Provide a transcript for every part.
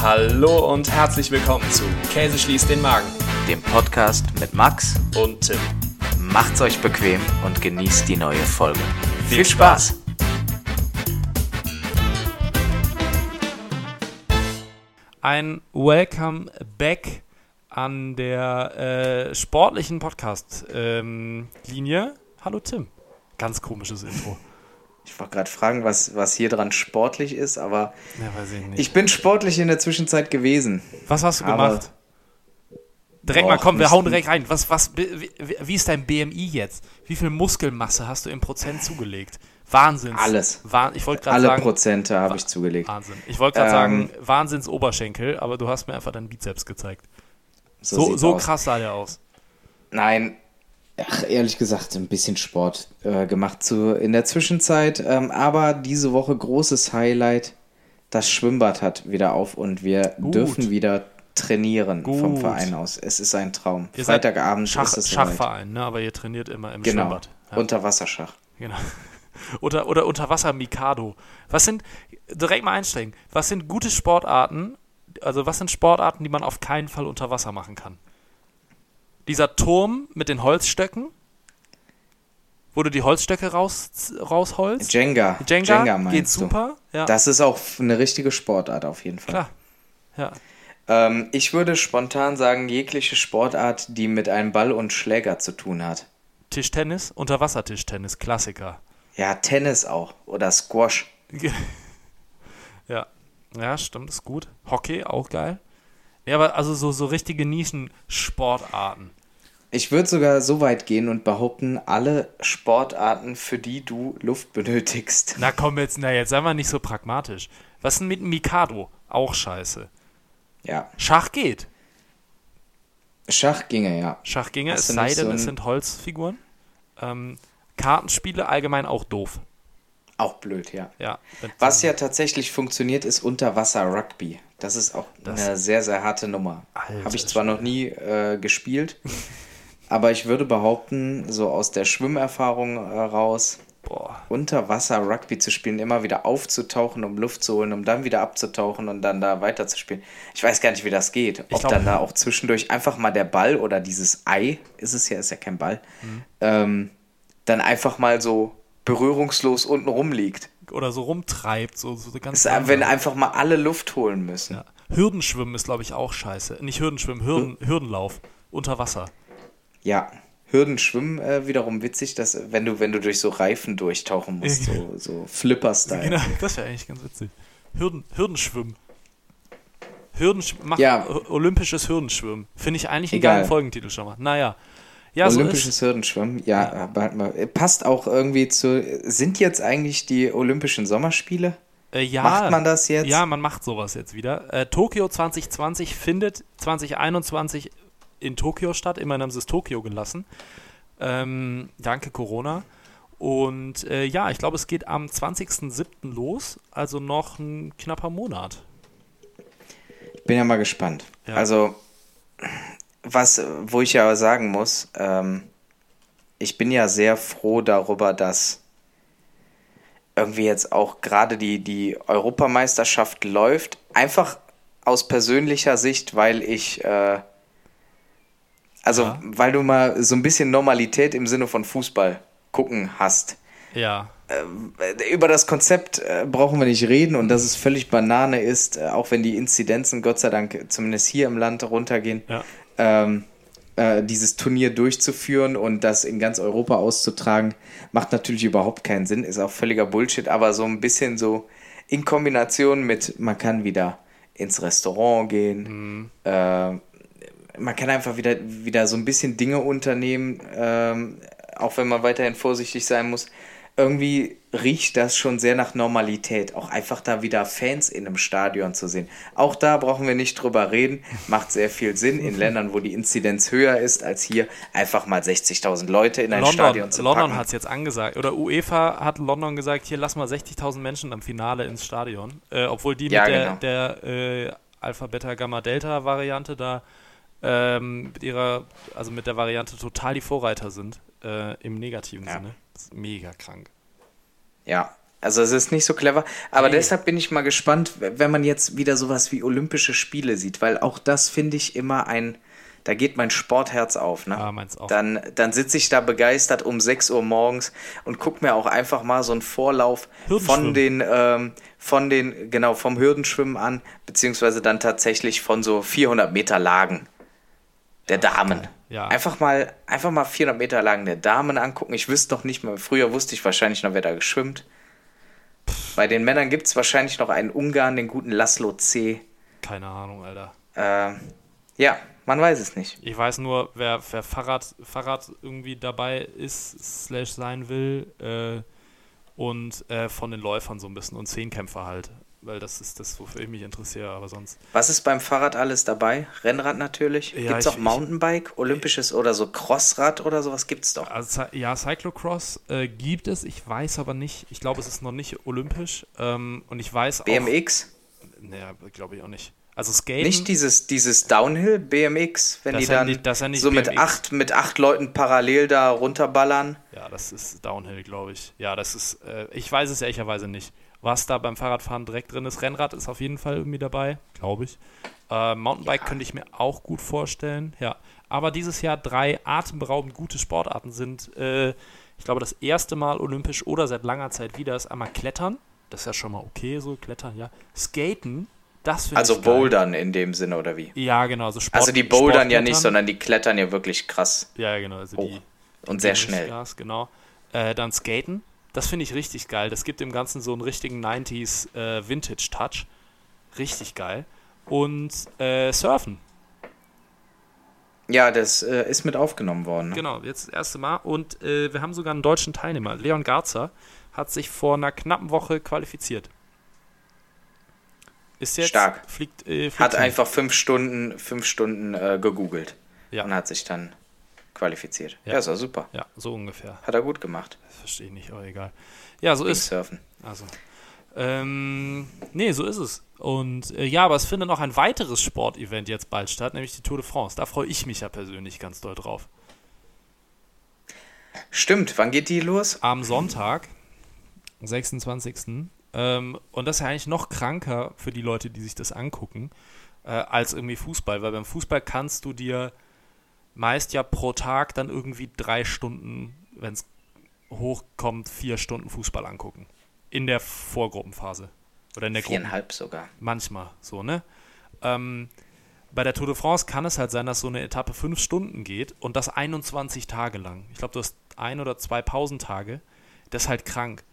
Hallo und herzlich willkommen zu Käse schließt den Magen dem Podcast mit Max und Tim. Macht's euch bequem und genießt die neue Folge. Viel Spaß! Ein Welcome back an der äh, sportlichen Podcast-Linie. Ähm, Hallo Tim. Ganz komisches Intro. Ich wollte gerade fragen, was, was hier dran sportlich ist, aber ja, ich, ich, bin sportlich in der Zwischenzeit gewesen. Was hast du gemacht? Direkt mal, komm, wir hauen direkt rein. Was, was, wie, wie ist dein BMI jetzt? Wie viel Muskelmasse hast du im Prozent zugelegt? Wahnsinn. Alles. Wah ich wollte Alle sagen, Prozente habe ich zugelegt. Wahnsinn. Ich wollte gerade ähm, sagen, Wahnsinns Oberschenkel, aber du hast mir einfach deinen Bizeps gezeigt. So, so, so krass sah der aus. Nein, ach, ehrlich gesagt, ein bisschen Sport äh, gemacht zu, in der Zwischenzeit. Ähm, aber diese Woche großes Highlight. Das Schwimmbad hat wieder auf und wir Gut. dürfen wieder trainieren Gut. vom Verein aus. Es ist ein Traum. Ihr Freitagabend Schach, ist es Schachverein, ne? aber ihr trainiert immer im genau. Schwimmbad. Ja. Unterwasserschach. Genau. Oder, oder Unterwasser Mikado. Was sind, direkt mal einsteigen, was sind gute Sportarten, also was sind Sportarten, die man auf keinen Fall unter Wasser machen kann? Dieser Turm mit den Holzstöcken, wo du die Holzstöcke raus, rausholst. Jenga. Jenga, Jenga geht super. Ja. Das ist auch eine richtige Sportart auf jeden Fall. Klar. Ja. Ähm, ich würde spontan sagen, jegliche Sportart, die mit einem Ball und Schläger zu tun hat. Tischtennis, Unterwassertischtennis, Klassiker. Ja, Tennis auch. Oder Squash. ja. Ja, stimmt, ist gut. Hockey, auch geil. Ja, aber also so, so richtige Nischen-Sportarten. Ich würde sogar so weit gehen und behaupten, alle Sportarten, für die du Luft benötigst. Na komm jetzt, na jetzt sei mal nicht so pragmatisch. Was denn mit Mikado? Auch scheiße. Ja. Schach geht. Schach ginge, ja. Schach ginge, es sei denn, so es sind Holzfiguren. Ähm, Kartenspiele allgemein auch doof. Auch blöd, ja. ja Was ja tatsächlich funktioniert, ist Unterwasser-Rugby. Das ist auch das eine sehr, sehr harte Nummer. Habe ich zwar noch nie äh, gespielt, aber ich würde behaupten, so aus der Schwimmerfahrung äh, raus, Boah. unter Wasser Rugby zu spielen, immer wieder aufzutauchen, um Luft zu holen, um dann wieder abzutauchen und dann da weiter zu spielen. Ich weiß gar nicht, wie das geht. Ob glaub, dann da auch zwischendurch einfach mal der Ball oder dieses Ei, ist es ja, ist ja kein Ball, mhm. ähm, dann einfach mal so berührungslos unten rumliegt. Oder so rumtreibt, so, so ganz. Ist, wenn einfach mal alle Luft holen müssen. Ja. Hürdenschwimmen ist, glaube ich, auch scheiße. Nicht Hürdenschwimmen, Hürden, hm? Hürdenlauf unter Wasser. Ja, Hürdenschwimmen äh, wiederum witzig, dass wenn du, wenn du durch so Reifen durchtauchen musst, so, so Flipper-Style. Genau, das wäre eigentlich ganz witzig. Hürden, Hürdenschwimmen. Hürdensch mach ja. Olympisches Hürdenschwimmen. Finde ich eigentlich einen geilen Folgentitel schon mal. Naja. Ja, Olympisches so Hürdenschwimmen, ja, ja. Aber, passt auch irgendwie zu. Sind jetzt eigentlich die Olympischen Sommerspiele? Äh, ja, macht man das jetzt? Ja, man macht sowas jetzt wieder. Äh, Tokio 2020 findet 2021 in Tokio statt. Immerhin haben sie es Tokio gelassen. Ähm, danke Corona. Und äh, ja, ich glaube, es geht am 20.07. los, also noch ein knapper Monat. Bin ja mal gespannt. Ja. Also, was, wo ich ja sagen muss, ähm, ich bin ja sehr froh darüber, dass irgendwie jetzt auch gerade die, die Europameisterschaft läuft. Einfach aus persönlicher Sicht, weil ich äh, also, ja. weil du mal so ein bisschen Normalität im Sinne von Fußball gucken hast. Ja. Äh, über das Konzept äh, brauchen wir nicht reden und dass es völlig Banane ist, äh, auch wenn die Inzidenzen Gott sei Dank zumindest hier im Land runtergehen, ja. ähm, äh, dieses Turnier durchzuführen und das in ganz Europa auszutragen, macht natürlich überhaupt keinen Sinn, ist auch völliger Bullshit, aber so ein bisschen so in Kombination mit, man kann wieder ins Restaurant gehen, mhm. äh, man kann einfach wieder, wieder so ein bisschen Dinge unternehmen, ähm, auch wenn man weiterhin vorsichtig sein muss. Irgendwie riecht das schon sehr nach Normalität, auch einfach da wieder Fans in einem Stadion zu sehen. Auch da brauchen wir nicht drüber reden, macht sehr viel Sinn in Ländern, wo die Inzidenz höher ist als hier, einfach mal 60.000 Leute in ein London, Stadion zu London hat es jetzt angesagt, oder UEFA hat London gesagt, hier lass mal 60.000 Menschen am Finale ins Stadion, äh, obwohl die ja, mit genau. der, der äh, Alpha, Beta, Gamma, Delta Variante da ähm, mit ihrer, also mit der Variante total die Vorreiter sind, äh, im negativen ja. Sinne. Das ist mega krank. Ja, Also es ist nicht so clever. Aber Nee. deshalb bin ich mal gespannt, wenn man jetzt wieder sowas wie Olympische Spiele sieht, weil auch das finde ich immer ein, da geht mein Sportherz auf. Ne? Ja, meins auch. Dann, dann sitze ich da begeistert um 6 Uhr morgens und gucke mir auch einfach mal so einen Vorlauf von den, ähm, von den, genau, vom Hürdenschwimmen an, beziehungsweise dann tatsächlich von so 400 Meter Lagen der Damen. Ja. Einfach mal, einfach mal 400 Meter Lagen der Damen angucken. Ich wüsste noch nicht mal, früher wusste ich wahrscheinlich noch, wer da geschwimmt. Bei den Männern gibt es wahrscheinlich noch einen Ungarn, den guten Laszlo C. Keine Ahnung, Alter. Ähm, ja, man weiß es nicht. Ich weiß nur, wer, wer Fahrrad, Fahrrad irgendwie dabei ist, slash sein will, äh, und äh, von den Läufern so ein bisschen und Zehnkämpfer halt. Weil das ist das, wofür ich mich interessiere, aber sonst. Was ist beim Fahrrad alles dabei? Rennrad natürlich. Ja, Gibt es ich- auch Mountainbike, Olympisches oder so Crossrad oder sowas gibt's doch. Also, ja, Cyclocross äh, gibt es, ich weiß aber nicht, ich glaube, es ist noch nicht olympisch. Ähm, und ich weiß auch. BMX? Naja, glaube ich auch nicht. Also Skaten. Nicht dieses, dieses Downhill BMX, wenn die dann nicht- so mit BMX. acht, mit acht Leuten parallel da runterballern. Ja, das ist Downhill, glaube ich. Ja, das ist, äh, ich weiß es ehrlicherweise nicht. Was da beim Fahrradfahren direkt drin ist. Rennrad ist auf jeden Fall irgendwie dabei, glaube ich. Äh, Mountainbike könnte ich mir auch gut vorstellen, ja. Aber dieses Jahr drei atemberaubend gute Sportarten sind, äh, ich glaube, das erste Mal olympisch oder seit langer Zeit wieder ist einmal Klettern. Das ist ja schon mal okay, so Klettern, ja. Skaten, das finde Also ich geil. Bouldern in dem Sinne oder wie? Ja, genau. So Sport, Also die bouldern ja nicht, sondern die klettern ja wirklich krass Ja, ja, genau. Also hoch die, und sehr schnell. Gas, genau. Äh, dann Skaten. Das finde ich richtig geil. Das gibt dem Ganzen so einen richtigen 90s äh, Vintage-Touch. Richtig geil. Und äh, Surfen. Ja, das äh, ist mit aufgenommen worden. Ne? Genau, jetzt das erste Mal. Und äh, wir haben sogar einen deutschen Teilnehmer. Leon Garzer hat sich vor einer knappen Woche qualifiziert. Ist jetzt. Stark. Fliegt, äh, fliegt Hat hin. einfach fünf Stunden, fünf Stunden äh, gegoogelt Ja. und hat sich dann qualifiziert. Ja. Ja, ist auch super. Ja, so ungefähr. Hat er gut gemacht. Verstehe ich nicht, aber egal. Ja, so ist Surfen. Also. Ähm, nee, so ist es. Und äh, ja, aber es findet noch ein weiteres Sportevent jetzt bald statt, nämlich die Tour de France. Da freue ich mich ja persönlich ganz doll drauf. Stimmt, wann geht die los? Am Sonntag, 26. Ähm, und das ist ja eigentlich noch kranker für die Leute, die sich das angucken, äh, als irgendwie Fußball. Weil beim Fußball kannst du dir meist ja pro Tag dann irgendwie drei Stunden, wenn es hochkommt, vier Stunden Fußball angucken. In der Vorgruppenphase. Oder in der Gruppen. Viereinhalb sogar. Manchmal so, ne? Ähm, bei der Tour de France kann es halt sein, dass so eine Etappe fünf Stunden geht und das 21 Tage lang. Ich glaube, du hast ein oder zwei Pausentage. Das ist halt krank.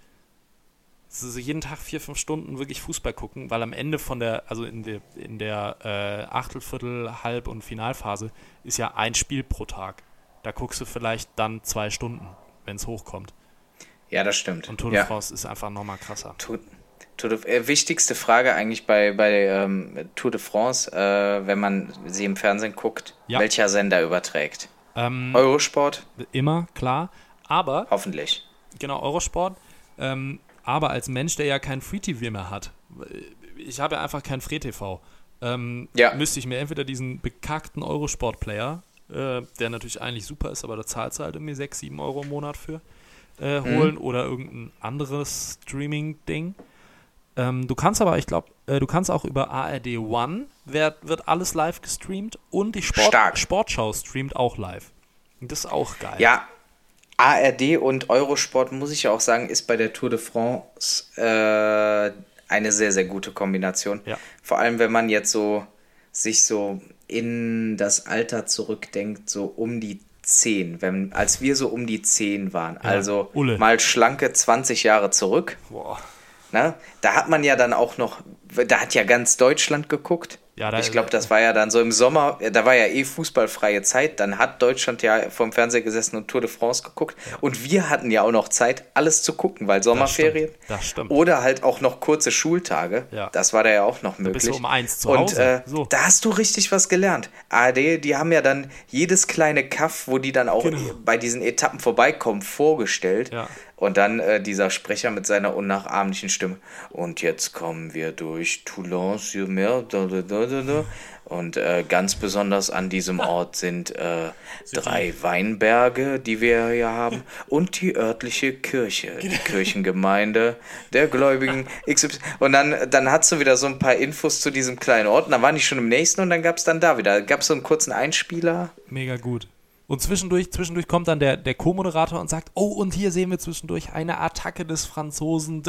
Also jeden Tag vier, fünf Stunden wirklich Fußball gucken, weil am Ende von der, also in der, in der äh, Achtelviertel, Halb- und Finalphase ist ja ein Spiel pro Tag. Da guckst du vielleicht dann zwei Stunden, wenn es hochkommt. Ja, das stimmt. Und Tour de ja. France ist einfach nochmal krasser. Tour, Tour de, äh, wichtigste Frage eigentlich bei, bei ähm, Tour de France, äh, wenn man sie im Fernsehen guckt, Ja. welcher Sender überträgt? Ähm, Eurosport? immer, klar. Aber Hoffentlich. Genau, Eurosport. Ähm, aber als Mensch, der ja kein Free-TV mehr hat, ich habe ja einfach kein Free-TV, ähm, Ja. müsste ich mir entweder diesen bekackten Eurosport-Player, äh, der natürlich eigentlich super ist, aber da zahlst du halt irgendwie 6, 7 Euro im Monat für, äh, holen oder irgendein anderes Streaming-Ding. Ähm, du kannst aber, ich glaube, äh, du kannst auch über ARD One, wird, wird alles live gestreamt und die Sport, Stark. Sportschau streamt auch live. Und das ist auch geil. Ja, ARD und Eurosport, muss ich ja auch sagen, ist bei der Tour de France äh, eine sehr, sehr gute Kombination. Ja. Vor allem, wenn man jetzt so sich so in das Alter zurückdenkt, so um die 10, wenn, als wir so um die 10 waren. Also Ulle. mal schlanke 20 Jahre zurück. Boah. Ne? Da hat man ja dann auch noch, da hat ja ganz Deutschland geguckt. Ja, da- ich glaube, das war ja dann so im Sommer, da war ja eh fußballfreie Zeit, dann hat Deutschland ja vom Fernseher gesessen und Tour de France geguckt. Und wir hatten ja auch noch Zeit, alles zu gucken, weil Sommerferien. stimmt, das stimmt. Oder halt auch noch kurze Schultage. Ja. Das war da ja auch noch möglich. bist du um eins zu und Hause. äh, So. da hast du richtig was gelernt. ARD, die haben ja dann jedes kleine Kaff, wo die dann auch Genau. bei diesen Etappen vorbeikommen, vorgestellt. Ja. Und dann äh, dieser Sprecher mit seiner unnachahmlichen Stimme. Und jetzt kommen wir durch da, da, da. Und äh, ganz besonders an diesem Ort sind äh, drei Weinberge, die wir hier haben, und die örtliche Kirche, die Kirchengemeinde der Gläubigen XY. Und dann, dann hast du wieder so ein paar Infos zu diesem kleinen Ort. Und dann waren die schon im nächsten und dann gab es dann da wieder. Gab es so einen kurzen Einspieler. Mega gut. Und zwischendurch, zwischendurch kommt dann der, der Co-Moderator und sagt, oh, und hier sehen wir zwischendurch eine Attacke des Franzosen,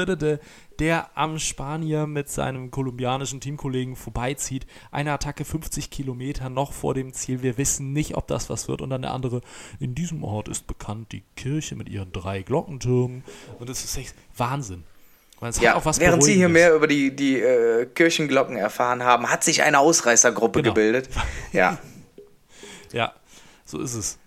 der am Spanier mit seinem kolumbianischen Teamkollegen vorbeizieht. Eine Attacke 50 Kilometer noch vor dem Ziel. Wir wissen nicht, ob das was wird. Und dann der andere, in diesem Ort ist bekannt die Kirche mit ihren drei Glockentürmen. Und es ist echt Wahnsinn. Ja, während Sie hier mehr über die, die äh, Kirchenglocken erfahren haben, hat sich eine Ausreißergruppe Genau. gebildet. Ja, Ja, so ist es.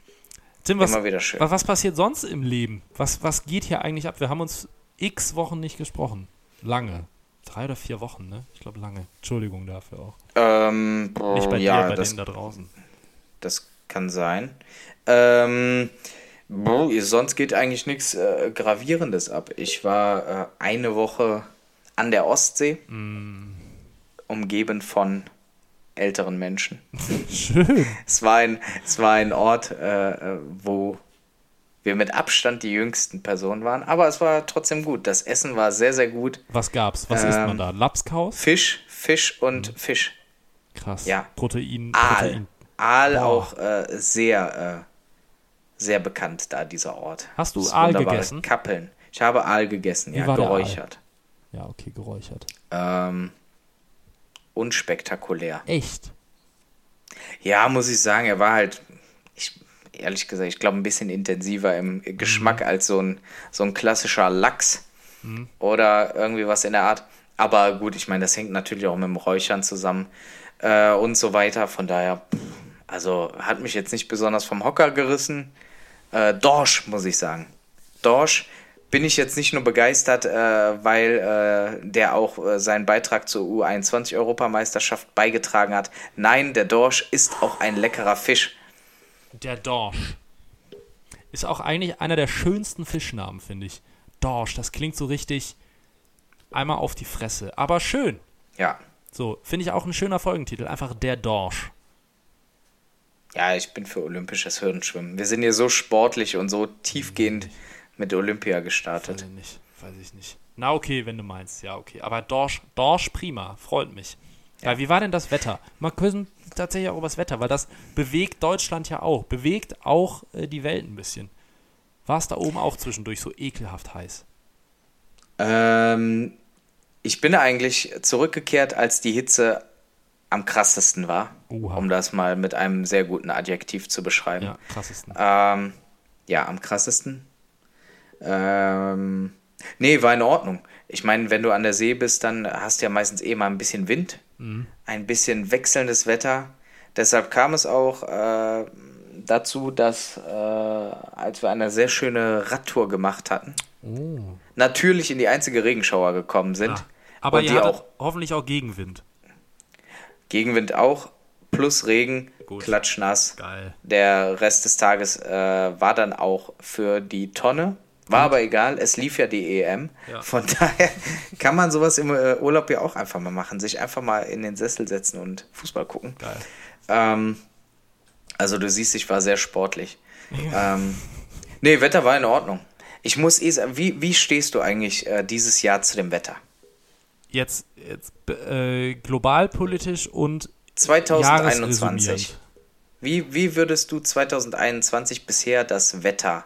Tim, was, immer wieder schön. wa- was passiert sonst im Leben? Was, was geht hier eigentlich ab? Wir haben uns x Wochen nicht gesprochen. Lange. Drei oder vier Wochen, ne? Ich glaube lange. Entschuldigung dafür auch. Ähm, boah, Nicht bei ja, dir, bei das, denen da draußen. das kann sein. Ähm, boah, sonst geht eigentlich nichts äh, Gravierendes ab. Ich war äh, eine Woche an der Ostsee, Mm. umgeben von älteren Menschen. Schön. Es war ein, es war ein Ort, äh, wo wir mit Abstand die jüngsten Personen waren, aber es war trotzdem gut. Das Essen war sehr, sehr gut. Was gab's? Was isst man Ähm, da? Lapskaus? Fisch, Fisch und Fisch. Krass. ja. Protein. Aal. Protein. Aal Boah. auch äh, sehr, äh, sehr bekannt da, dieser Ort. Hast du Das Aal gegessen? Kappeln. Ich habe Aal gegessen, Wie ja, war der geräuchert. Ja, okay, geräuchert. Ähm, unspektakulär. Echt? Ja, muss ich sagen, er war halt, ich, ehrlich gesagt, ich glaube, ein bisschen intensiver im Mhm. Geschmack als so ein, so ein klassischer Lachs oder irgendwie was in der Art. Aber gut, ich meine, das hängt natürlich auch mit dem Räuchern zusammen äh, und so weiter. Von daher, also hat mich jetzt nicht besonders vom Hocker gerissen. Äh, Dorsch, muss ich sagen. Dorsch bin ich jetzt nicht nur begeistert, äh, weil äh, der auch äh, seinen Beitrag zur U21-Europameisterschaft beigetragen hat. Nein, der Dorsch ist auch ein leckerer Fisch. Der Dorsch. Ist auch eigentlich einer der schönsten Fischnamen, finde ich. Dorsch, das klingt so richtig einmal auf die Fresse. Aber schön. Ja. So, finde ich auch ein schöner Folgentitel. Einfach der Dorsch. Ja, ich bin für olympisches Hürdenschwimmen. Wir sind hier so sportlich und so tiefgehend mit Olympia Weiß gestartet. ich nicht. Weiß ich nicht. Na, okay, wenn du meinst. Ja, okay. Aber Dorsch, Dorsch prima. Freut mich. Ja. wie war denn das Wetter? Mal können tatsächlich auch über das Wetter, weil das bewegt Deutschland ja auch. Bewegt auch äh, die Welt ein bisschen. War es da oben auch zwischendurch so ekelhaft heiß? Ähm, ich bin eigentlich zurückgekehrt, als die Hitze am krassesten war, Oha. um das mal mit einem sehr guten Adjektiv zu beschreiben. Ja, krassesten. Ähm, ja, am krassesten. Ähm, nee, war in Ordnung. Ich meine, wenn du an der See bist, dann hast du ja meistens eh mal ein bisschen Wind, ein bisschen wechselndes Wetter. Deshalb kam es auch äh, dazu, dass äh, als wir eine sehr schöne Radtour gemacht hatten, natürlich in die einzige Regenschauer gekommen sind. Ah, aber ihr auch hoffentlich auch Gegenwind. Gegenwind auch, plus Regen, Gut. klatschnass. Geil. Der Rest des Tages äh, war dann auch für die Tonne. War aber egal, es lief ja die EM. Ja. Von daher kann man sowas im äh, Urlaub ja auch einfach mal machen. Sich einfach mal in den Sessel setzen und Fußball gucken. Geil. Ähm, also du siehst, ich war sehr sportlich. Ähm, nee, Wetter war in Ordnung. Ich muss eh sagen, wie, wie stehst du eigentlich äh, dieses Jahr zu dem Wetter? Jetzt, jetzt äh, globalpolitisch und 2021. jahresresümierend. Wie, wie würdest du 2021 bisher das Wetter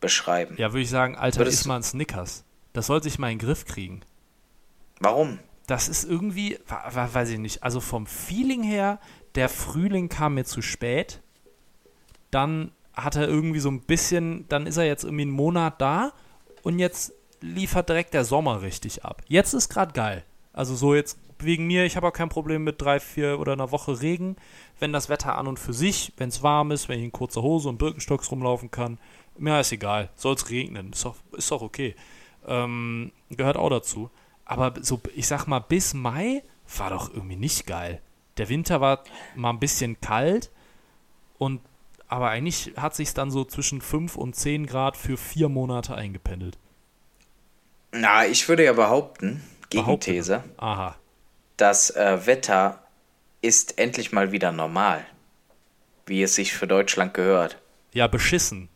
beschreiben? Ja, würde ich sagen, Alter, Würdest ist du- mal ein Snickers. Das sollte sich mal in den Griff kriegen. Warum? Das ist irgendwie, weiß ich nicht, also vom Feeling her, der Frühling kam mir zu spät. Dann hat er irgendwie so ein bisschen, dann ist er jetzt irgendwie einen Monat da und jetzt liefert direkt der Sommer richtig ab. Jetzt ist gerade geil. Also so jetzt wegen mir, ich habe auch kein Problem mit drei, vier oder einer Woche Regen. Wenn das Wetter an und für sich, wenn es warm ist, wenn ich in kurzer Hose und Birkenstocks rumlaufen kann, mir ist egal. Soll es regnen, ist doch, ist doch okay. Ähm, gehört auch dazu. Aber so, ich sag mal, bis Mai war doch irgendwie nicht geil. Der Winter war mal ein bisschen kalt und aber eigentlich hat sich dann so zwischen 5 und 10 Grad für vier Monate eingependelt. Na, ich würde ja behaupten, Gegenthese. Aha. das äh, Wetter ist endlich mal wieder normal. Wie es sich für Deutschland gehört. Ja, beschissen.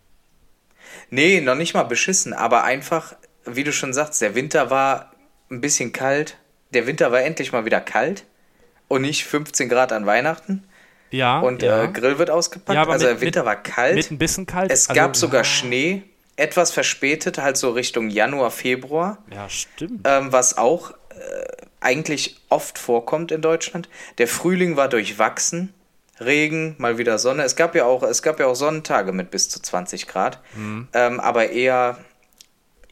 Nee, noch nicht mal beschissen, aber einfach, wie du schon sagst, der Winter war ein bisschen kalt. Der Winter war endlich mal wieder kalt und nicht 15 Grad an Weihnachten. Ja. Und ja. äh, Grill wird ausgepackt. Ja, aber also mit- der Winter mit- war kalt. mit ein bisschen kalt. Es Also, gab sogar ja. Schnee, etwas verspätet, halt so Richtung Januar, Februar, Ja, stimmt. ähm, was auch äh, eigentlich oft vorkommt in Deutschland. Der Frühling war durchwachsen. Regen, mal wieder Sonne. Es gab ja auch, es gab ja auch Sonnentage mit bis zu 20 Grad, Mhm. ähm, aber eher,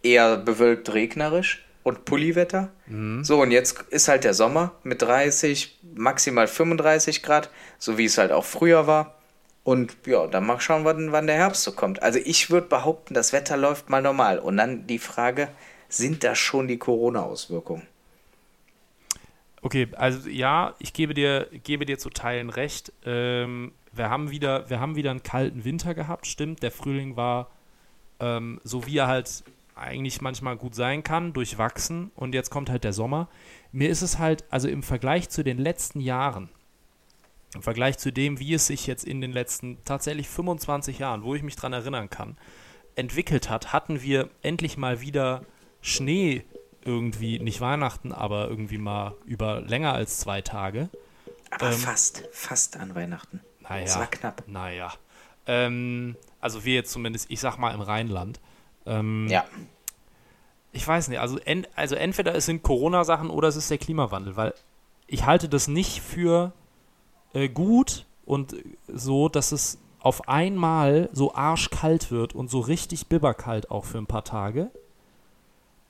eher bewölkt regnerisch und Pulliwetter. Mhm. So, und jetzt ist halt der Sommer mit 30, maximal 35 Grad, so wie es halt auch früher war. Und ja, dann mal schauen, wann, wann der Herbst so kommt. Also ich würde behaupten, das Wetter läuft mal normal. Und dann die Frage, sind das schon die Corona-Auswirkungen? Okay, also ja, ich gebe dir, gebe dir zu Teilen recht. Ähm, wir, haben wieder, wir haben wieder einen kalten Winter gehabt, stimmt. Der Frühling war ähm, so, wie er halt eigentlich manchmal gut sein kann, durchwachsen. Und jetzt kommt halt der Sommer. Mir ist es halt, also im Vergleich zu den letzten Jahren, im Vergleich zu dem, wie es sich jetzt in den letzten tatsächlich 25 Jahren, wo ich mich dran erinnern kann, entwickelt hat, hatten wir endlich mal wieder Schnee irgendwie, nicht Weihnachten, aber irgendwie mal über länger als zwei Tage. Aber Ähm, fast, fast an Weihnachten. Naja. Es war knapp. Naja. Ähm, also wir jetzt zumindest, ich sag mal im Rheinland. Ähm, Ja. Ich weiß nicht, also, en, also entweder es sind Corona-Sachen oder es ist der Klimawandel, weil ich halte das nicht für äh, gut und so, dass es auf einmal so arschkalt wird und so richtig bibberkalt auch für ein paar Tage.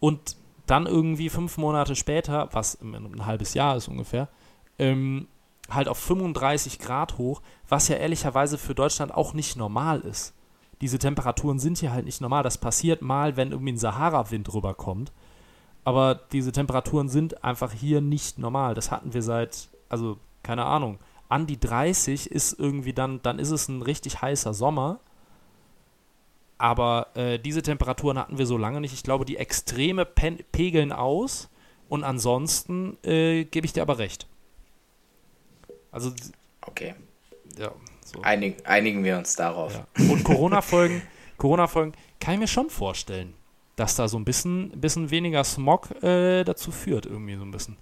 Und dann irgendwie fünf Monate später, was ein halbes Jahr ist ungefähr, ähm, halt auf 35 Grad hoch, was ja ehrlicherweise für Deutschland auch nicht normal ist. Diese Temperaturen sind hier halt nicht normal. Das passiert mal, wenn irgendwie ein Sahara-Wind rüberkommt. Aber diese Temperaturen sind einfach hier nicht normal. Das hatten wir seit, also keine Ahnung, an die 30 ist irgendwie dann, dann ist es ein richtig heißer Sommer. Aber äh, diese Temperaturen hatten wir so lange nicht. Ich glaube, die Extreme pegeln aus. Und ansonsten äh, gebe ich dir aber recht. Also, Okay. ja, so. Einig, einigen wir uns darauf. Ja. Und Corona-Folgen, Corona-Folgen kann ich mir schon vorstellen, dass da so ein bisschen, bisschen weniger Smog äh, dazu führt, irgendwie so ein bisschen.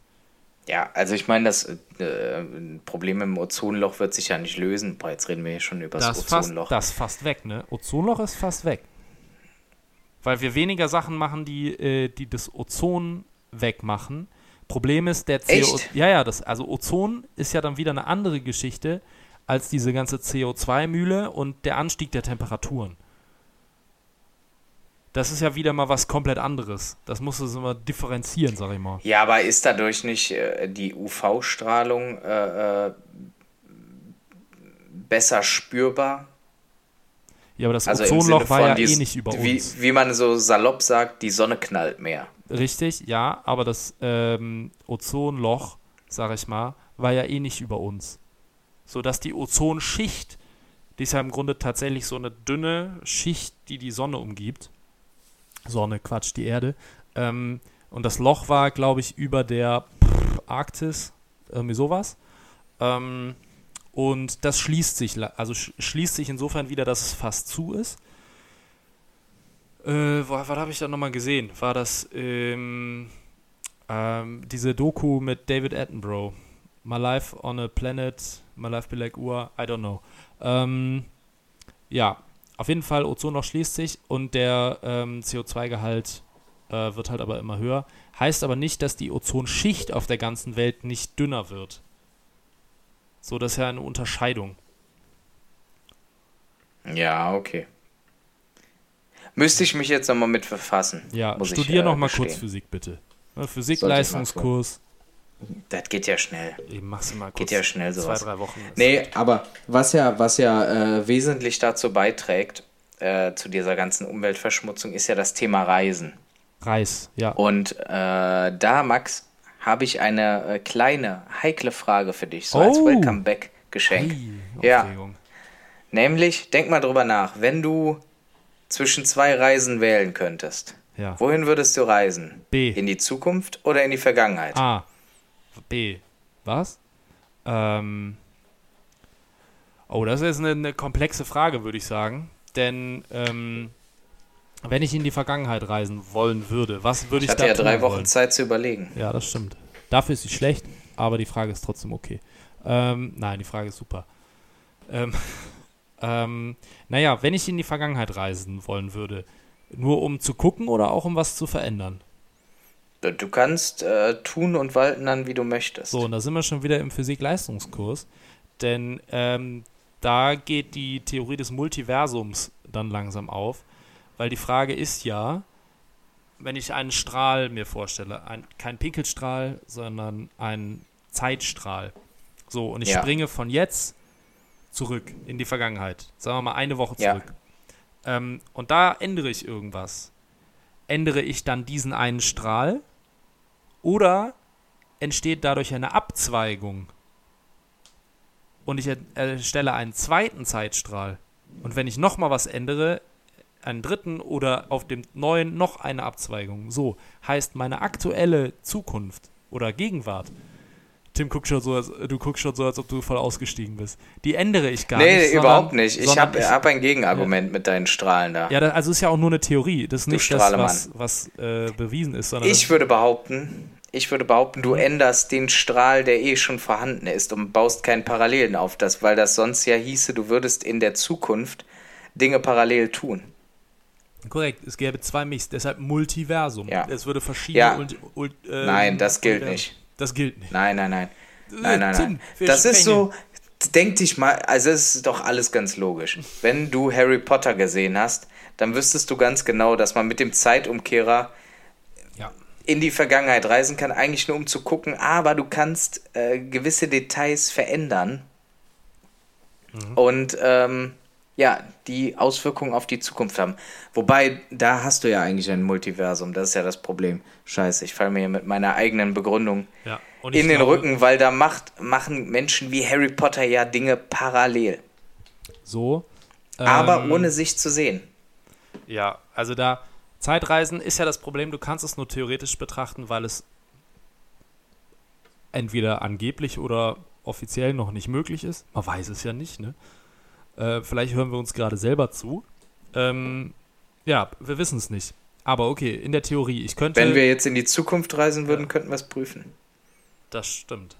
Ja, also ich meine, das äh, Problem im Ozonloch wird sich ja nicht lösen. Boah, jetzt reden wir hier schon über das, Das ist fast, Ozonloch. das ist fast weg, ne? Ozonloch ist fast weg. Weil wir weniger Sachen machen, die, äh, die das Ozon wegmachen. Problem ist, der CO. Echt? Ja, ja, das, also Ozon ist ja dann wieder eine andere Geschichte als diese ganze CO2-Mühle und der Anstieg der Temperaturen. Das ist ja wieder mal was komplett anderes. Das muss es immer differenzieren, sag ich mal. Ja, aber ist dadurch nicht äh, die UV-Strahlung äh, äh, besser spürbar? Ja, aber das Also Ozonloch war ja die- eh nicht über wie, uns. Wie man so salopp sagt, die Sonne knallt mehr. Richtig, ja, aber das ähm, Ozonloch, sag ich mal, war ja eh nicht über uns. So dass die Ozonschicht, die ist ja im Grunde tatsächlich so eine dünne Schicht, die die Sonne umgibt. Sonne, Quatsch, die Erde. Ähm, und das Loch war, glaube ich, über der Arktis, irgendwie sowas. Ähm, und das schließt sich, also sch schließt sich insofern wieder, dass es fast zu ist. Äh, was habe ich da nochmal gesehen? War das ähm, ähm, diese Doku mit David Attenborough? My Life on a Planet, My Life Be Like Ur, I don't know. Ähm, ja, auf jeden Fall, Ozonloch schließt sich und der ähm, CO2-Gehalt äh, wird halt aber immer höher. Heißt aber nicht, dass die Ozonschicht auf der ganzen Welt nicht dünner wird. So, das ist ja eine Unterscheidung. Ja, okay. Müsste ich mich jetzt nochmal mit befassen. Ja, muss ich, studier äh, noch mal gestehen. kurz Physik, bitte. Ne, Physik-Leistungskurs. Das geht ja schnell. Eben, machst du mal kurz. Geht ja schnell Zwei, sowas. drei Wochen. Nee, aber was ja, was ja äh, wesentlich dazu beiträgt, äh, zu dieser ganzen Umweltverschmutzung, ist ja das Thema Reisen. Reis, ja. Und äh, da, Max, habe ich eine äh, kleine, heikle Frage für dich, so als Oh. Welcome-Back-Geschenk. Ei, Ja. Nämlich, denk mal drüber nach, wenn du zwischen zwei Reisen wählen könntest, Ja. wohin würdest du reisen? B. In die Zukunft oder in die Vergangenheit? A. B. Was? Ähm. Oh, das ist eine, eine komplexe Frage, würde ich sagen. Denn, ähm, wenn ich in die Vergangenheit reisen wollen würde, was würde ich ich, hatte da ja drei tun Wochen wollen? Zeit zu überlegen. Ja, das stimmt. Dafür ist sie schlecht, aber die Frage ist trotzdem okay. Ähm, nein, die Frage ist super. Ähm, ähm, naja, wenn ich in die Vergangenheit reisen wollen würde, nur um zu gucken oder auch um was zu verändern? Du kannst äh, tun und walten dann, wie du möchtest. So, und da sind wir schon wieder im Physik-Leistungskurs, denn ähm, da geht die Theorie des Multiversums dann langsam auf, weil die Frage ist ja, wenn ich einen Strahl mir vorstelle, ein, kein Pinkelstrahl, sondern einen Zeitstrahl. So, und ich Ja. springe von jetzt zurück in die Vergangenheit. Sagen wir mal eine Woche Ja. zurück. Ähm, und da ändere ich irgendwas. Ändere ich dann diesen einen Strahl oder entsteht dadurch eine Abzweigung und ich er- erstelle einen zweiten Zeitstrahl. Und wenn ich nochmal was ändere, einen dritten oder auf dem neuen noch eine Abzweigung. So heißt meine aktuelle Zukunft oder Gegenwart. Tim guckt schon so, als, du guckst schon so, als ob du voll ausgestiegen bist. Die ändere ich gar nee, nicht. sondern- überhaupt nicht. Ich habe hab ein Gegenargument mit deinen Strahlen da. ja, das, also ist ja auch nur eine Theorie. Das ist Du nicht das, was, was äh, bewiesen ist, Ich würde behaupten, ich würde behaupten, du änderst den Strahl, der eh schon vorhanden ist und baust keinen Parallelen auf das, weil das sonst ja hieße, du würdest in der Zukunft Dinge parallel tun. korrekt. Es gäbe zwei Mix, deshalb Multiversum. Ja. Es würde verschiedene. Ja. Ult, Ult, äh, Nein, das gilt nicht. Das gilt nicht. Nein, nein, nein. Äh, Nein, nein, nein. Das ist so, denk dich mal, also es ist doch alles ganz logisch. Wenn du Harry Potter gesehen hast, dann wüsstest du ganz genau, dass man mit dem Zeitumkehrer Ja. in die Vergangenheit reisen kann, eigentlich nur um zu gucken, aber du kannst äh, gewisse Details verändern und ähm, ja, die Auswirkungen auf die Zukunft haben. Wobei, da hast du ja eigentlich ein Multiversum, das ist ja das Problem. Scheiße, ich falle mir hier mit meiner eigenen Begründung Ja. In den glaube, Rücken, weil da macht, machen Menschen wie Harry Potter ja Dinge parallel, So. aber ähm, ohne sich zu sehen. Ja, also da. Zeitreisen ist ja das Problem, du kannst es nur theoretisch betrachten, weil es entweder angeblich oder offiziell noch nicht möglich ist. Man weiß es ja nicht, ne? Äh, vielleicht hören wir uns gerade selber zu. Ähm, ja, wir wissen es nicht. Aber okay, in der Theorie, ich könnte. Wenn wir jetzt in die Zukunft reisen würden, könnten wir es prüfen. Das stimmt.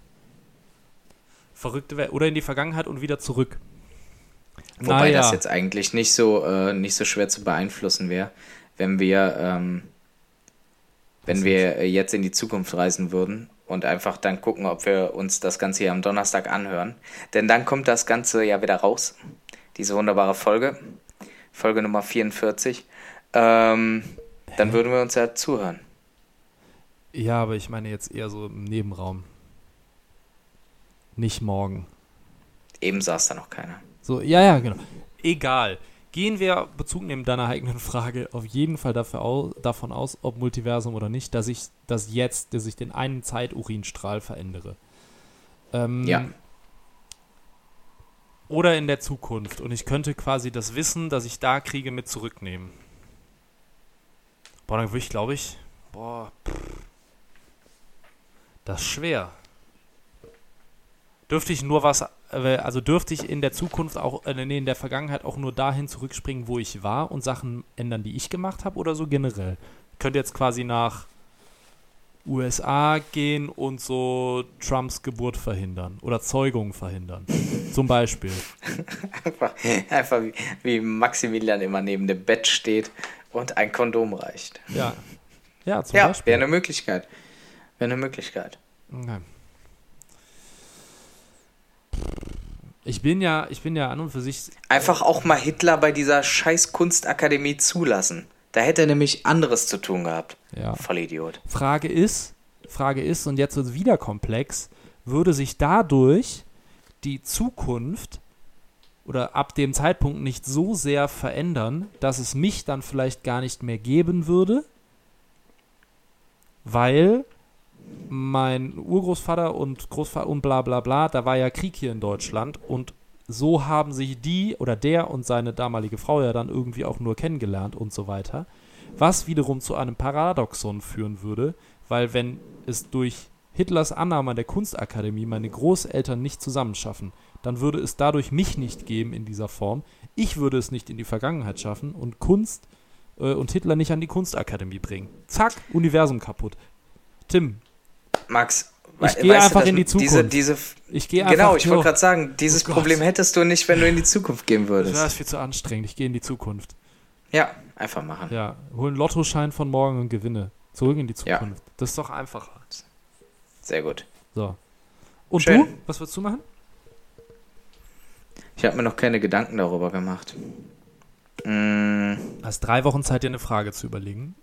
Verrückte Welt. Oder in die Vergangenheit und wieder zurück. Wobei Naja. das jetzt eigentlich nicht so, äh, nicht so schwer zu beeinflussen wäre, wenn wir, ähm, wenn wir äh, jetzt in die Zukunft reisen würden und einfach dann gucken, ob wir uns das Ganze hier am Donnerstag anhören. Denn dann kommt das Ganze ja wieder raus. Diese wunderbare Folge. Folge Nummer 44. Ähm, dann würden wir uns ja zuhören. Ja, aber ich meine jetzt eher so im Nebenraum. Nicht morgen. Eben saß da noch keiner. So, ja, ja, genau. Egal. Gehen wir, Bezug neben deiner eigenen Frage, auf jeden Fall dafür au davon aus, ob Multiversum oder nicht, dass ich das jetzt, dass ich den einen Zeiturinstrahl verändere. Ähm, Ja. Oder in der Zukunft. Und ich könnte quasi das Wissen, das ich da kriege, mit zurücknehmen. Boah, dann würde ich, glaube ich, boah, pff, das ist schwer. Dürfte ich nur was, äh, also dürfte ich in der Zukunft auch, äh, nee, in der Vergangenheit auch nur dahin zurückspringen, wo ich war und Sachen ändern, die ich gemacht habe oder so generell? Ich könnte jetzt quasi nach USA gehen und so Trumps Geburt verhindern oder Zeugung verhindern. Zum Beispiel. Einfach, einfach wie, wie Maximilian immer neben dem Bett steht und ein Kondom reicht. Ja. Ja, zum Ja, Beispiel. wäre eine Möglichkeit. Wäre eine Möglichkeit. Okay. Ich bin ja, ich bin ja an und für sich. Einfach auch mal Hitler bei dieser scheiß Kunstakademie zulassen. Da hätte er nämlich anderes zu tun gehabt. Ja. Vollidiot. Frage ist, Frage ist, und jetzt wird es wieder komplex, würde sich dadurch die Zukunft oder ab dem Zeitpunkt nicht so sehr verändern, dass es mich dann vielleicht gar nicht mehr geben würde, weil mein Urgroßvater und Großvater und bla bla bla, da war ja Krieg hier in Deutschland und so haben sich die oder der und seine damalige Frau ja dann irgendwie auch nur kennengelernt und so weiter. Was wiederum zu einem Paradoxon führen würde, weil wenn es durch Hitlers Annahme der Kunstakademie meine Großeltern nicht zusammenschaffen, dann würde es dadurch mich nicht geben in dieser Form. Ich würde es nicht in die Vergangenheit schaffen und Kunst äh, und Hitler nicht an die Kunstakademie bringen. Zack, Universum kaputt. Tim, Max, Ich gehe weißt du, einfach dass in die Diese, Zukunft. diese, ich gehe einfach genau, ich wollte gerade sagen, dieses Oh. Problem hättest du nicht, wenn du in die Zukunft gehen Das würdest. ist viel zu anstrengend. Ich gehe in die Zukunft. Ja, einfach machen. Ja, hol einen Lottoschein von morgen und gewinne. Zurück in die Ja. Zukunft. Das ist doch einfacher. Sehr gut. So. Und Schön. du? Was würdest du machen? Ich habe mir noch keine Gedanken darüber gemacht. Mm, hast drei Wochen Zeit, dir eine Frage zu überlegen.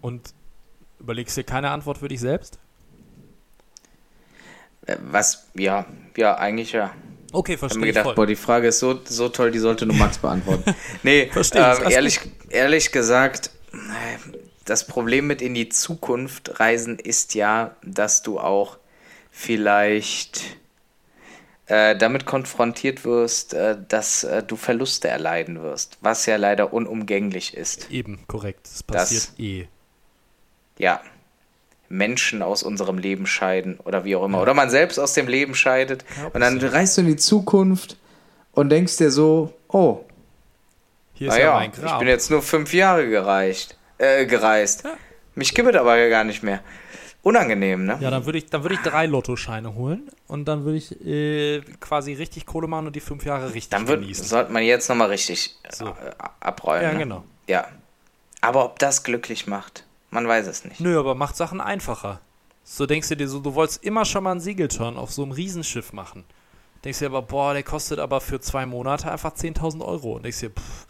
Und überlegst dir keine Antwort für dich selbst? äh, was, ja, ja, eigentlich ja. Okay, Ich habe verstehe mir gedacht, voll. boah, die Frage ist so, so toll, die sollte nur Max beantworten. nee, Verstehe, ähm, ehrlich, ehrlich gesagt, äh, das Problem mit in die Zukunft reisen ist ja, dass du auch vielleicht äh, damit konfrontiert wirst, äh, dass äh, du Verluste erleiden wirst, was ja leider unumgänglich ist. Eben, korrekt. Das passiert eh. Ja, Menschen aus unserem Leben scheiden oder wie auch immer. Oder man selbst aus dem Leben scheidet. Auch Und dann reist du in die Zukunft und denkst dir so, oh, Hier ist ja naja, mein ich Grab. bin jetzt nur fünf Jahre gereicht, äh, gereist. Ja. Mich gibt es aber gar nicht mehr. Unangenehm, ne? ja, dann würde ich, dann würde ich drei Lottoscheine holen und dann würde ich äh, quasi richtig Kohle machen und die fünf Jahre richtig Dann wird, genießen. sollte man jetzt nochmal richtig So. äh, abräumen. Ja, ne? genau. Ja. Aber ob das glücklich macht, man weiß es nicht. Nö, aber macht Sachen einfacher. So denkst du dir so, du wolltest immer schon mal einen Segelturn auf so einem Riesenschiff machen. Denkst dir aber, boah, der kostet aber für zwei Monate einfach 10.000 Euro. Und denkst dir, pff,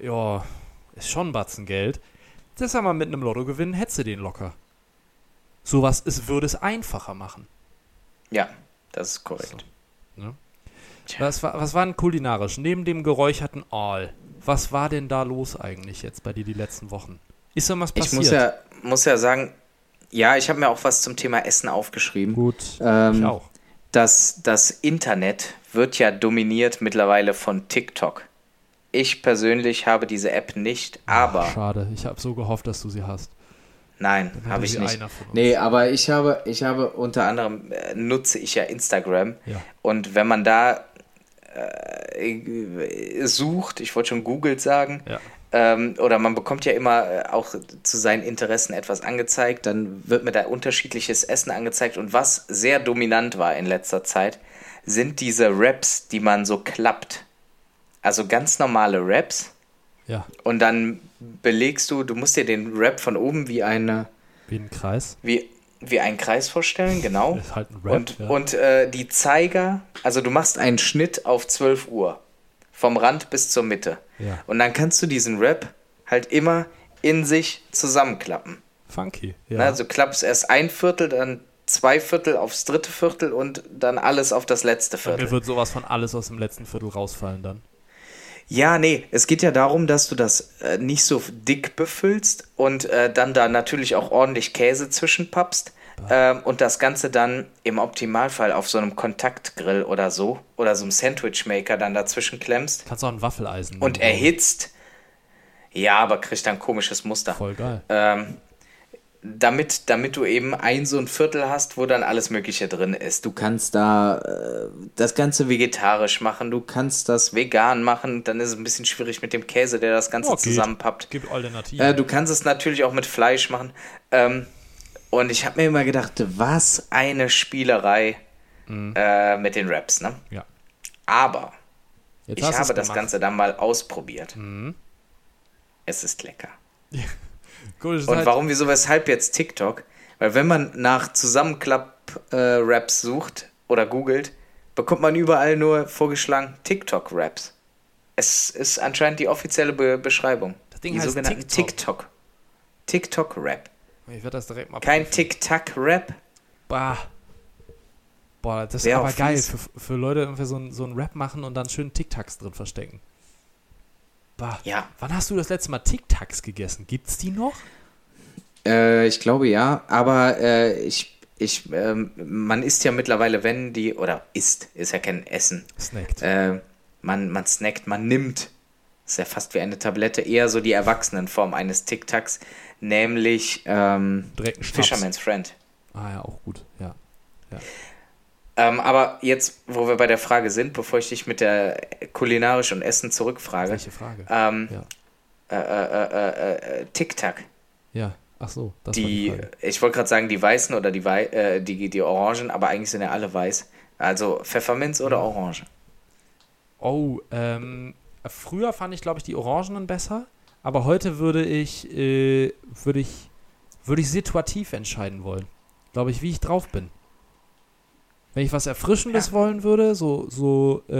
ja, ist schon ein Batzen Geld. Das einmal mit einem Lotto gewinnen, hättest du den locker. Sowas ist, würde es einfacher machen. Ja, das ist korrekt. Ne? Tja. Was war, was war denn kulinarisch? Neben dem geräucherten Aal, was war denn da los eigentlich jetzt bei dir die letzten Wochen? Ist denn was passiert? Ich muss ja, muss ja sagen, ja, ich habe mir auch was zum Thema Essen aufgeschrieben. Gut, Ähm, ich auch. Das, das Internet wird ja dominiert mittlerweile von TikTok. Ich persönlich habe diese App nicht, aber Schade, ich habe so gehofft, dass du sie hast. nein, habe ich nicht. Nee, aber ich habe, ich habe unter anderem äh, nutze ich ja Instagram Ja. und wenn man da äh, sucht, ich wollte schon googelt sagen, Ja. ähm, oder man bekommt ja immer äh, auch zu seinen Interessen etwas angezeigt, dann wird mir da unterschiedliches Essen angezeigt und was sehr dominant war in letzter Zeit, sind diese Raps, die man so klappt. Also ganz normale Raps Ja, und dann belegst du, du musst dir den Rap von oben wie eine wie ein Kreis. wie, wie einen Kreis vorstellen, genau. Ist halt ein Rap. Und, ja. und äh, die Zeiger, also du machst einen Schnitt auf 12 Uhr. Vom Rand bis zur Mitte. Ja. Und dann kannst du diesen Rap halt immer in sich zusammenklappen. Funky. Ja. Ne? Also klappst erst ein Viertel, dann zwei Viertel aufs dritte Viertel und dann alles auf das letzte Bei Viertel. mir wird sowas von alles aus dem letzten Viertel rausfallen dann. Ja, nee, es geht ja darum, dass du das äh, nicht so dick befüllst und äh, dann da natürlich auch ordentlich Käse zwischenpappst ähm, und das Ganze dann im Optimalfall auf so einem Kontaktgrill oder so oder so einem Sandwichmaker dann dazwischen klemmst Kannst auch ein Waffeleisen und erhitzt. Ja, aber kriegt dann ein komisches Muster. Voll geil. Ähm, damit, damit du eben ein so ein Viertel hast, wo dann alles Mögliche drin ist. Du kannst da äh, das Ganze vegetarisch machen, du kannst das vegan machen, dann ist es ein bisschen schwierig mit dem Käse, der das Ganze Oh, geht. zusammenpappt. Gibt Alternativen. Äh, du kannst es natürlich auch mit Fleisch machen. Ähm, und ich habe mir immer gedacht, was eine Spielerei äh, mit den Raps, ne? ja. Aber Jetzt ich habe das gemacht. Ganze dann mal ausprobiert. Mhm. Es ist lecker. Gut, Und halt, warum, wieso, weshalb jetzt TikTok? Weil wenn man nach Zusammenklapp-Raps sucht oder googelt, bekommt man überall nur vorgeschlagen TikTok-Raps. Es ist anscheinend die offizielle Be Beschreibung. Das Ding die heißt sogenannten TikTok. TikTok. TikTok-Rap. Ich werde das direkt mal Kein Tic-Tac-Rap. Bah. Boah, das ist aber geil für, für Leute, irgendwie so ein, so ein Rap machen und dann schön Tic-Tacs drin verstecken. Bah. Ja. Wann hast du das letzte Mal Tic-Tacs gegessen? Gibt's die noch? Äh, ich glaube ja, aber äh, ich, ich, ähm, man isst ja mittlerweile, wenn die, oder isst, ist ja kein Essen. Snackt. Äh, man, man snackt, man nimmt. Ist ja fast wie eine Tablette, eher so die Erwachsenenform eines Tic-Tacs, nämlich ähm. Fisherman's Friend. Ah ja, auch gut. Ja. Ähm, aber jetzt, wo wir bei der Frage sind, bevor ich dich mit der kulinarisch und Essen zurückfrage, Welche Frage? ähm, Ja. äh, äh, äh, äh, Tic-Tac. Ja. Ach so, Die, die ich wollte gerade sagen, die weißen oder die, Wei äh, die, die Orangen, aber eigentlich sind ja alle weiß. Also Pfefferminz oder Mhm. Orange? Oh, ähm, früher fand ich, glaube ich, die Orangenen besser, aber heute würde ich, äh, würde ich, würde ich situativ entscheiden wollen. Glaube ich, wie ich drauf bin. Wenn ich was Erfrischendes Ja. wollen würde, so, so äh,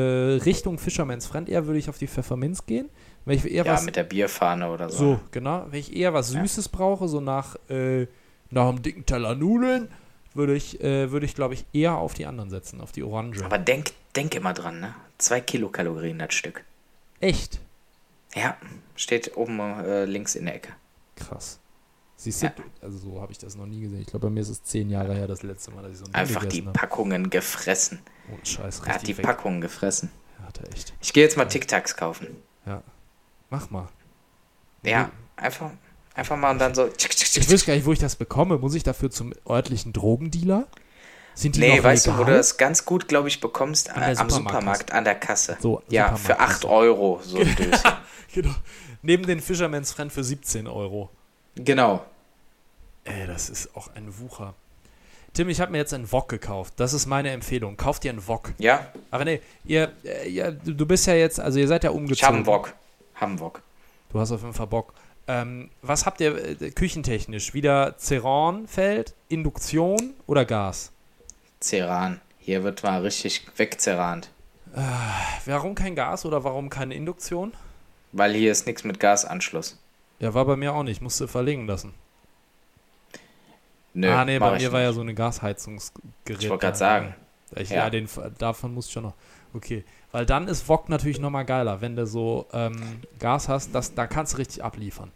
Richtung Fisherman's Friend eher, würde ich auf die Pfefferminz gehen. Wenn ich eher Ja, was mit der Bierfahne oder so. So, genau. Wenn ich eher was Ja. Süßes brauche, so nach, äh, nach einem dicken Teller Nudeln, würde ich, äh, würde ich glaube ich, eher auf die anderen setzen, auf die Orange. Aber denk, denk immer dran, ne? Zwei Kilokalorien das Stück. Echt? Ja, steht oben äh, links in der Ecke. Krass. Siehst du, Ja. also so habe ich das noch nie gesehen. Ich glaube, bei mir ist es zehn Jahre her, das letzte Mal, dass ich so ein Einfach die habe. Packungen gefressen. Oh, Scheiß, Er hat die weg. Packungen gefressen. Ja, Hat er echt. Ich gehe jetzt mal Tic Tacs kaufen. Mach mal. Ja, einfach, einfach mal und dann so. Ich weiß gar nicht, wo ich das bekomme. Muss ich dafür zum örtlichen Drogendealer? Sind die Nee, weißt du, wo legal? du das ganz gut, glaube ich, bekommst? An der am Supermarktkasse. Supermarkt, an der Kasse. So, ja, für Supermarktkasse. 8 Euro so ein Döschen. Genau. Neben den Fisherman's Friend für 17 Euro. genau. Ey, das ist auch ein Wucher. Tim, ich habe mir jetzt einen Wok gekauft. Das ist meine Empfehlung. Kauft ihr einen Wok. Ja, Aber nee, ihr, äh, ihr, du bist ja jetzt, also ihr seid ja umgezogen. ich habe einen Wok. Haben Wok. Du hast auf jeden Fall Bock. Ähm, was habt ihr äh, küchentechnisch? Wieder Ceranfeld, Induktion oder Gas? Ceran. Hier wird mal richtig wegzerrant. Warum kein Gas oder warum keine Induktion? Weil hier ist nichts mit Gasanschluss. Ja, war bei mir auch nicht. Musste verlegen lassen. Nö, ah, nee, bei mir war ja so eine Gasheizungsgerät. Ich wollte gerade sagen. Ich, Ja. ja, den, davon muss ich schon noch. Okay, weil dann ist Wok natürlich nochmal geiler, wenn du so ähm, Gas hast, das, da kannst du richtig abliefern.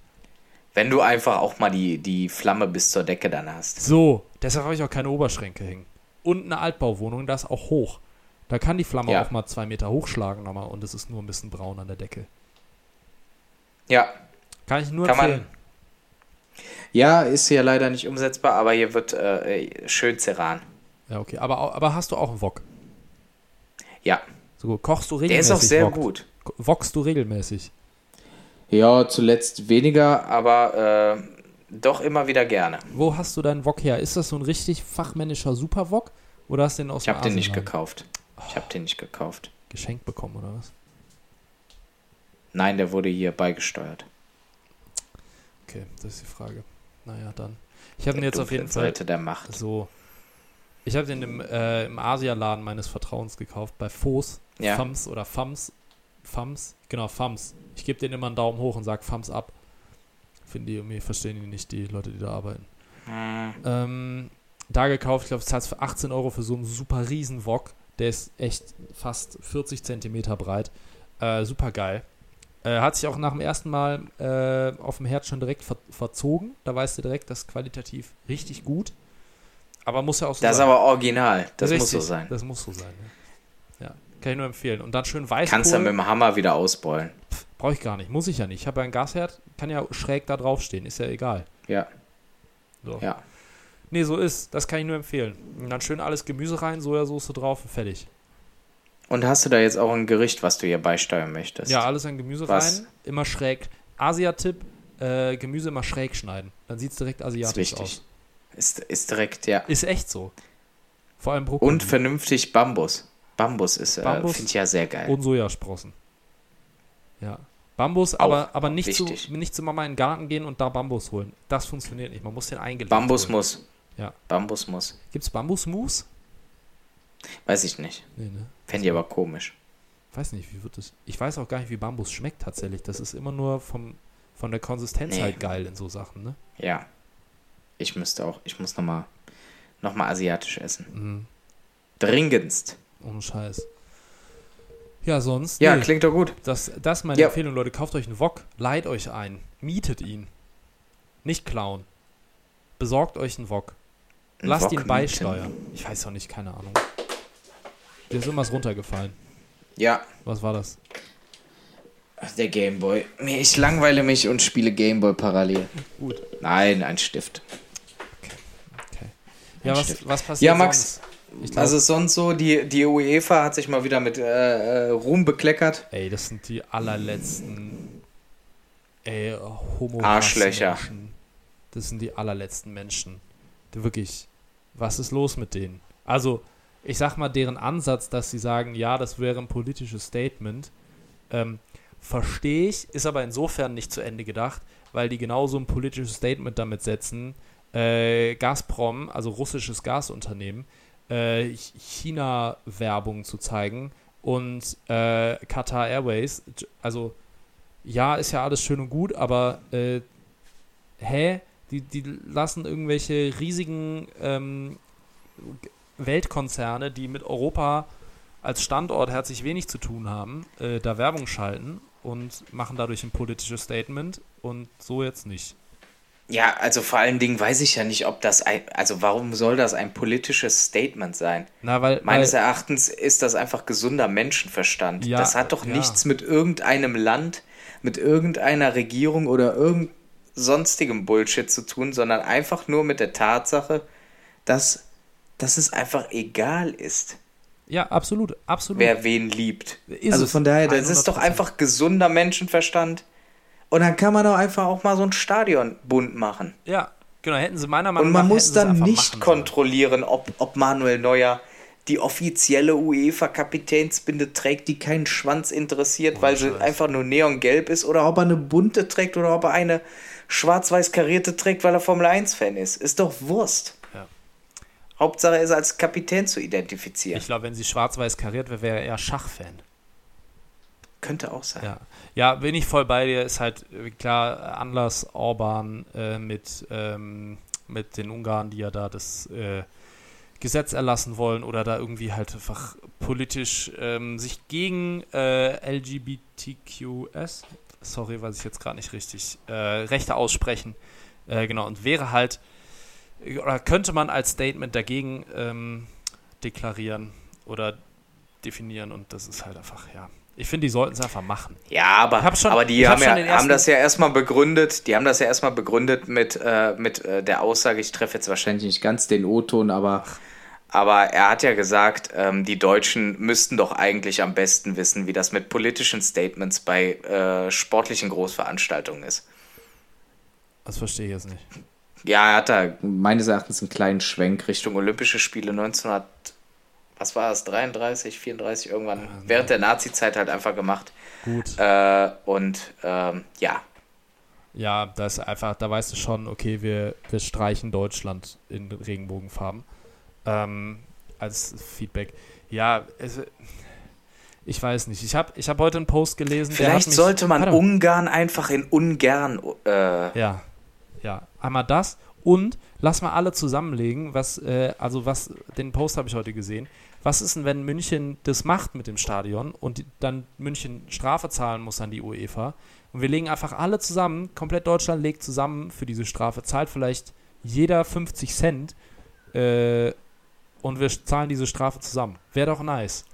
Wenn du einfach auch mal die, die Flamme bis zur Decke dann hast. So, deshalb habe ich auch keine Oberschränke hängen. Und eine Altbauwohnung, das ist auch hoch. Da kann die Flamme Ja. auch mal zwei Meter hochschlagen nochmal und es ist nur ein bisschen braun an der Decke. Ja, Kann ich nur Kann man- empfehlen. Ja, ist hier leider nicht umsetzbar, aber hier wird äh, schön Ceran. Ja, okay. Aber, aber hast du auch einen Wok? Ja, So, kochst du der regelmäßig? ist auch sehr Wok? gut. Wokst du regelmäßig? Ja, zuletzt weniger, aber äh, doch immer wieder gerne. Wo hast du deinen Wok her? Ist das so ein richtig fachmännischer Superwok? Oder hast du den aus Ich habe den nicht gekauft. Ich habe den nicht gekauft. geschenkt bekommen, oder was? Nein, der wurde hier beigesteuert. Okay, das ist die Frage. Naja, dann. Ich habe ihn jetzt auf jeden Fall Seite der Macht. so. Ich habe den im, äh, im Asialaden meines Vertrauens gekauft, bei Fos. Ja. Fams oder Fams. Fams? Genau, Fams. Ich gebe denen immer einen Daumen hoch und sage Fams ab. Finden die irgendwie, verstehen die nicht, die Leute, die da arbeiten. Hm, Ähm, da gekauft, ich glaube, es zahlst für 18 Euro für so einen super riesen Wok. Der ist echt fast 40 Zentimeter breit. Äh, super geil. Äh, hat sich auch nach dem ersten Mal äh, auf dem Herd schon direkt ver verzogen. Da weißt du direkt, das ist qualitativ richtig gut. Aber muss ja auch so Das ist sein. aber original. Das muss so Richtig, sein. Das muss so sein. Ja. ja. Kann ich nur empfehlen. Und dann schön Weißkohl. Kannst du mit dem Hammer wieder ausbeulen. Brauche ich gar nicht. Muss ich ja nicht. Ich habe ja einen Gasherd. Kann ja schräg da draufstehen. Ist ja egal. Ja, So. ja. Nee, so ist. Das kann ich nur empfehlen. Und dann schön alles Gemüse rein, Sojasauce drauf und fertig. Und hast du da jetzt auch ein Gericht, was du hier beisteuern möchtest? Ja, alles an Gemüse Was? rein. Immer schräg. Asia-Tipp: äh, Gemüse immer schräg schneiden. Dann sieht es direkt ist asiatisch wichtig. aus. Ist, ist direkt, ja. Ist echt so. Vor allem Brokkoli Und vernünftig Bambus. Bambus ist, äh, Bambus finde ich ja sehr geil. und Sojasprossen. Ja. Bambus, aber, aber nicht, zu, nicht zu Mama in den Garten gehen und da Bambus holen. Das funktioniert nicht. Man muss den eingelegt Bambus holen. muss. Ja. Bambus muss. Gibt es Bambusmus? Weiß ich nicht. Nee, ne? Fände ich aber komisch. Weiß nicht, wie wird das. Ich weiß auch gar nicht, wie Bambus schmeckt tatsächlich. Das ist immer nur vom, von der Konsistenz Nee. halt geil in so Sachen, ne? Ja. Ich müsste auch, ich muss nochmal noch mal asiatisch essen. Mhm. Dringendst. Ohne Scheiß. Ja, sonst. Ja, nee. klingt doch gut. Das, das ist meine Ja. Empfehlung, Leute. Kauft euch einen Wok, leiht euch ein, mietet ihn. Nicht klauen. Besorgt euch einen Wok. Lass Wok ihn mieten. beisteuern. Ich weiß auch nicht, keine Ahnung. Dir ist irgendwas runtergefallen. Ja, Was war das? der Gameboy. Ich langweile mich und spiele Gameboy parallel. Gut. Nein, ein Stift. Okay. Ja, was, Stift. was passiert Ja, Max, sonst? Also sonst so, die, die UEFA hat sich mal wieder mit äh, äh, Ruhm bekleckert. ey, das sind die allerletzten ey, homo Arschlöcher. Menschen. Das sind die allerletzten Menschen. Wirklich, was ist los mit denen? Also, ich sag mal, deren Ansatz, dass sie sagen, ja, das wäre ein politisches Statement, ähm, verstehe ich, ist aber insofern nicht zu Ende gedacht, weil die genauso ein politisches Statement damit setzen, äh, Gazprom, also russisches Gasunternehmen, äh, Ch- China-Werbung zu zeigen und äh, Qatar Airways, also ja, ist ja alles schön und gut, aber äh, hä? Die, die lassen irgendwelche riesigen ähm, Weltkonzerne, die mit Europa als Standort herzlich wenig zu tun haben, äh, da Werbung schalten und machen dadurch ein politisches Statement und so jetzt nicht. Ja, also vor allen Dingen weiß ich ja nicht, ob das ein, also warum soll das ein politisches Statement sein? Na, weil, Meines weil Erachtens ist das einfach gesunder Menschenverstand. Ja, das hat doch ja. nichts mit irgendeinem Land, mit irgendeiner Regierung oder irgend sonstigem Bullshit zu tun, sondern einfach nur mit der Tatsache, dass, dass es einfach egal ist, ja, absolut, absolut. wer wen liebt. Ist also es. von daher, das ist doch 100%. einfach gesunder Menschenverstand. Und dann kann man doch einfach auch mal so ein Stadion bunt machen. Ja, genau, hätten sie meiner Meinung Und nach man muss dann nicht kontrollieren, ob, ob Manuel Neuer die offizielle UEFA-Kapitänsbinde trägt, die keinen Schwanz interessiert, weil sie einfach nur neongelb ist, oder ob er eine bunte trägt oder ob er eine schwarz-weiß karierte trägt, weil er Formel 1-Fan ist. Ist doch Wurst. Hauptsache er ist als Kapitän zu identifizieren. Ich glaube, wenn sie schwarz-weiß kariert wäre, wäre er eher Schachfan. Könnte auch sein. Ja. ja, bin ich voll bei dir. Ist halt äh, klar Anlass Orban äh, mit, ähm, mit den Ungarn, die ja da das äh, Gesetz erlassen wollen oder da irgendwie halt einfach politisch ähm, sich gegen äh, LGBTQS, sorry, weiß ich jetzt gerade nicht richtig, äh, Rechte aussprechen. Äh, genau, und wäre halt, oder könnte man als Statement dagegen ähm, deklarieren oder definieren und das ist halt einfach, ja. Ich finde, die sollten es einfach machen. Ja, aber, hab schon- aber die hab haben, ja, haben das ja erstmal begründet, die haben das ja erstmal begründet mit, äh, mit äh, der Aussage, ich treffe jetzt wahrscheinlich nicht ganz den O-Ton, aber, aber er hat ja gesagt, ähm, die Deutschen müssten doch eigentlich am besten wissen, wie das mit politischen Statements bei äh, sportlichen Großveranstaltungen ist. Das verstehe ich jetzt nicht. Ja, er hat da meines Erachtens einen kleinen Schwenk Richtung Olympische Spiele 1900, was war das, 33, 34 irgendwann, während der Nazi-Zeit halt einfach gemacht. Gut. Äh, und ähm, ja, Ja, da ist einfach, da weißt du schon, okay, wir, wir streichen Deutschland in Regenbogenfarben. Ähm, als Feedback. Ja, es, ich weiß nicht. Ich habe ich hab heute einen Post gelesen. Vielleicht mich, sollte man. Ungarn einfach in Ungarn. Äh, Ja, ja. Einmal das und lass mal alle zusammenlegen, was, äh, also was, den Post habe ich heute gesehen. Was ist denn, wenn München das macht mit dem Stadion und dann München Strafe zahlen muss an die UEFA? Und wir legen einfach alle zusammen, komplett Deutschland legt zusammen für diese Strafe, zahlt vielleicht jeder 50 Cent äh, und wir zahlen diese Strafe zusammen. Wäre doch nice.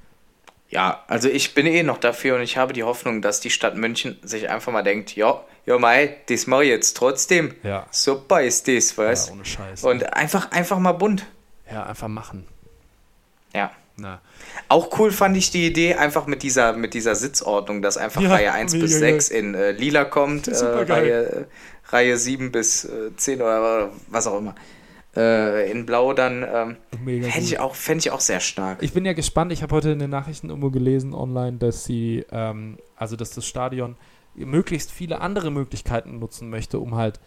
Ja, also ich bin eh noch dafür und ich habe die Hoffnung, dass die Stadt München sich einfach mal denkt, ja, ja mei, das mache ich jetzt trotzdem. Ja. Super ist das, Ja, weißt ohne Scheiß. Und einfach, einfach mal bunt. ja, einfach machen. Ja. Na. Auch cool fand ich die Idee, einfach mit dieser, mit dieser Sitzordnung, dass einfach Ja, Reihe 1 bis mega 6 in äh, lila kommt, äh, Supergeil. Reihe, äh, Reihe 7 bis äh, 10 oder was auch immer. Äh, in blau dann ähm, gut. ich auch, fände ich auch sehr stark. Ich bin ja gespannt. Ich habe heute in den Nachrichten irgendwo gelesen online, dass sie, ähm, also dass das Stadion möglichst viele andere Möglichkeiten nutzen möchte, um halt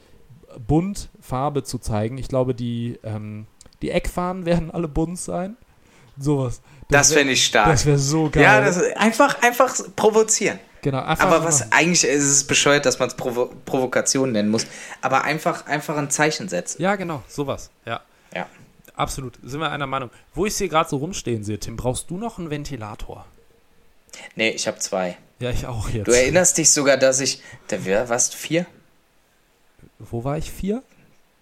bunt Farbe zu zeigen. Ich glaube, die, ähm, die Eckfahnen werden alle bunt sein. Sowas. Das wär- fände ich stark. Das wäre so geil. Ja, das ist einfach, einfach provozieren. Genau, Aber was eigentlich ist es bescheuert, dass man es Provo Provokation nennen muss. Aber einfach, einfach ein Zeichen setzen. Ja, genau, sowas. Ja. Ja. Absolut. Sind wir einer Meinung. Wo ich sie gerade so rumstehen sehe, Tim, brauchst du noch einen Ventilator? Nee, ich habe zwei. Ja, ich auch jetzt. Du erinnerst dich sogar, dass ich. Da wär, was? Vier? Wo war ich? Vier?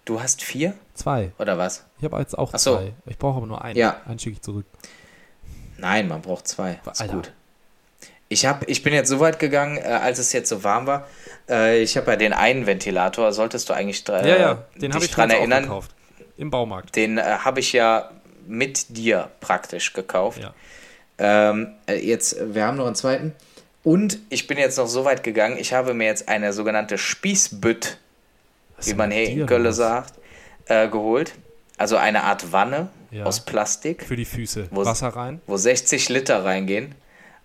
Du hast vier? Zwei. Oder was? Ich habe jetzt auch so. zwei. Ich brauche aber nur einen. Ja. Einen schicke ich zurück. Nein, man braucht zwei. Ist Alter. gut. Ich, hab, ich bin jetzt so weit gegangen, äh, als es jetzt so warm war. Äh, ich habe ja den einen Ventilator, solltest du eigentlich dra- ja, ja. Den dich habe ich dran erinnern. gekauft. Im Baumarkt. Den äh, habe ich ja mit dir praktisch gekauft. Ja. Ähm, äh, jetzt, äh, wir haben noch einen zweiten. Und ich bin jetzt noch so weit gegangen, ich habe mir jetzt eine sogenannte Spießbütt, Was wie man hier in Gölle los? sagt, äh, geholt. Also eine Art Wanne Ja. aus Plastik, Für die Füße. Wo- Wasser rein. wo 60 Liter reingehen.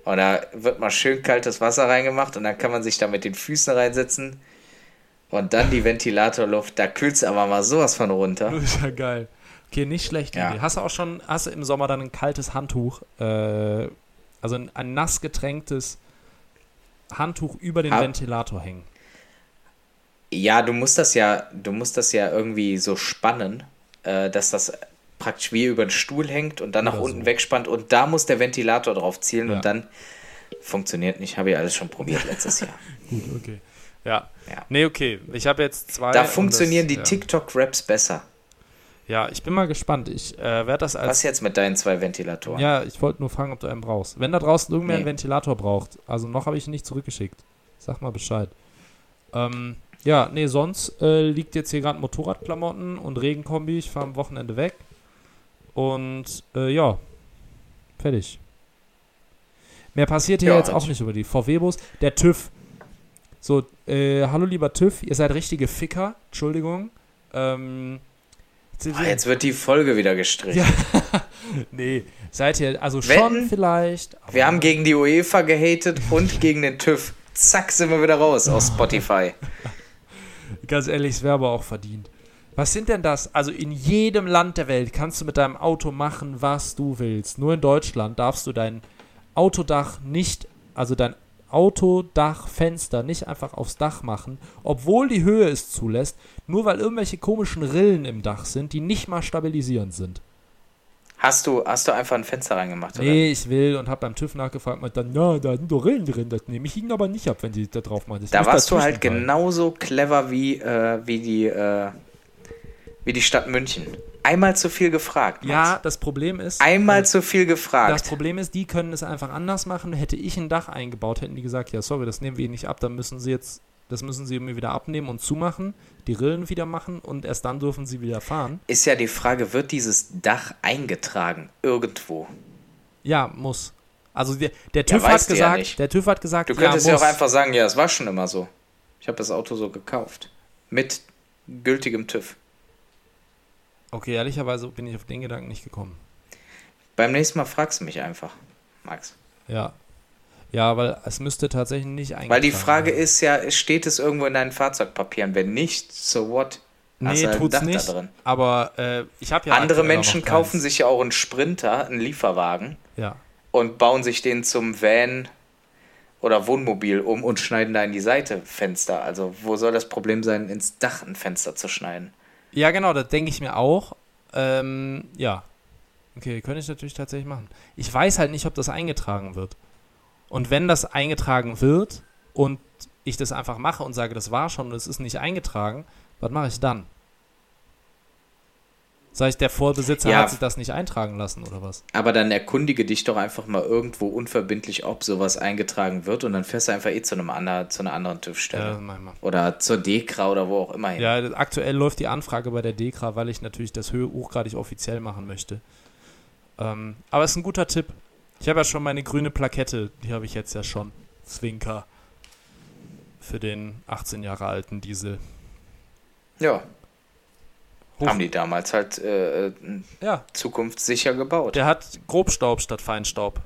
Und da wird mal schön kaltes Wasser reingemacht und dann kann man sich da mit den Füßen reinsetzen. Und dann die Ventilatorluft, da kühlt es aber mal sowas von runter. Das ist ja geil. Okay, nicht schlecht. Ja. Idee. Hast du auch schon, hast du im Sommer dann ein kaltes Handtuch, äh, also ein, ein nass getränktes Handtuch über den Hab- Ventilator hängen? Ja, du musst das ja, du musst das ja irgendwie so spannen, äh, dass das praktisch wie über den Stuhl hängt und dann nach Oder unten so. wegspannt und da muss der Ventilator drauf zielen Ja. und dann funktioniert nicht. Habe ich alles schon probiert letztes Jahr. Gut, okay. Ja. Ja. Nee, okay. Ich habe jetzt zwei. Da funktionieren das, die ja. TikTok-Raps besser. Ja, ich bin mal gespannt. Ich äh, werde das als. Was jetzt mit deinen zwei Ventilatoren? Ja, ich wollte nur fragen, ob du einen brauchst. Wenn da draußen irgendwer Nee. einen Ventilator braucht, also noch habe ich ihn nicht zurückgeschickt. Sag mal Bescheid. Ähm, ja, nee, sonst äh, liegt jetzt hier gerade Motorradklamotten und Regenkombi. Ich fahre am Wochenende weg. Und äh, ja, fertig. Mehr passiert hier Ja, jetzt auch nicht über die VW-Bus. Der TÜV. So, äh, hallo lieber TÜV, ihr seid richtige Ficker. Entschuldigung. Ähm, Ah, jetzt wird die Folge wieder gestrichen. Ja. nee, seid ihr also Wetten? schon vielleicht. Wir haben gegen die UEFA gehatet und gegen den TÜV. Zack, sind wir wieder raus aus Spotify. Ganz ehrlich, es wäre aber auch verdient. Was sind denn das? Also in jedem Land der Welt kannst du mit deinem Auto machen, was du willst. Nur in Deutschland darfst du dein Autodach nicht, also dein Autodachfenster nicht einfach aufs Dach machen, obwohl die Höhe es zulässt, nur weil irgendwelche komischen Rillen im Dach sind, die nicht mal stabilisierend sind. Hast du, hast du einfach ein Fenster reingemacht, oder? Nee, ich will und hab beim TÜV nachgefragt und dann, ja, da sind doch Rillen drin, das nehme ich ihnen aber nicht ab, wenn sie da drauf machen. Das Da warst du halt genauso clever wie, äh, wie, die, äh, wie die Stadt München. Einmal zu viel gefragt. Max. Ja, das Problem ist. Einmal äh, zu viel Das gefragt. Problem ist, die können es einfach anders machen. Hätte ich ein Dach eingebaut, hätten die gesagt, ja, sorry, das nehmen wir ihnen nicht ab, dann müssen sie jetzt, das müssen sie mir wieder abnehmen und zumachen, die Rillen wieder machen und erst dann dürfen sie wieder fahren. Ist ja die Frage, wird dieses Dach eingetragen? Irgendwo? Ja, muss. Also der, der TÜV weißt hat ja gesagt, nicht. der TÜV hat gesagt, Du könntest ja, ja, auch einfach sagen, ja, es war schon immer so. Ich habe das Auto so gekauft. Mit gültigem TÜV. Okay, ehrlicherweise bin ich auf den Gedanken nicht gekommen. Beim nächsten Mal fragst du mich einfach, Max. Ja. Ja, weil es müsste tatsächlich nicht eingetragen Weil die Frage werden. ist ja, steht es irgendwo in deinen Fahrzeugpapieren? Wenn nicht, so what? Hast Nee, halt tut's nicht. Da drin. Aber äh, ich habe ja Andere Menschen kaufen sich ja auch einen Sprinter, einen Lieferwagen Ja. und bauen sich den zum Van oder Wohnmobil um und schneiden da in die Seite Fenster. Also wo soll das Problem sein, ins Dach ein Fenster zu schneiden? Ja, genau, das denke ich mir auch. Ähm, ja. Okay, könnte ich natürlich tatsächlich machen. Ich weiß halt nicht, ob das eingetragen wird. Und wenn das eingetragen wird und ich das einfach mache und sage, das war schon und es ist nicht eingetragen, was mache ich dann? Sag ich, der Vorbesitzer Ja. hat sich das nicht eintragen lassen oder was? Aber dann erkundige dich doch einfach mal irgendwo unverbindlich, ob sowas eingetragen wird und dann fährst du einfach eh zu, einem anderen, zu einer anderen TÜV-Stelle. Ja. Oder zur DEKRA oder wo auch immer hin. Ja, aktuell läuft die Anfrage bei der DEKRA, weil ich natürlich das hochgradig offiziell machen möchte. Ähm, aber es ist ein guter Tipp. Ich habe ja schon meine grüne Plakette, die habe ich jetzt ja schon. Zwinker. Für den 18 Jahre alten Diesel. Ja, Hoch- haben die damals halt äh, Ja, zukunftssicher gebaut. der hat Grobstaub statt Feinstaub.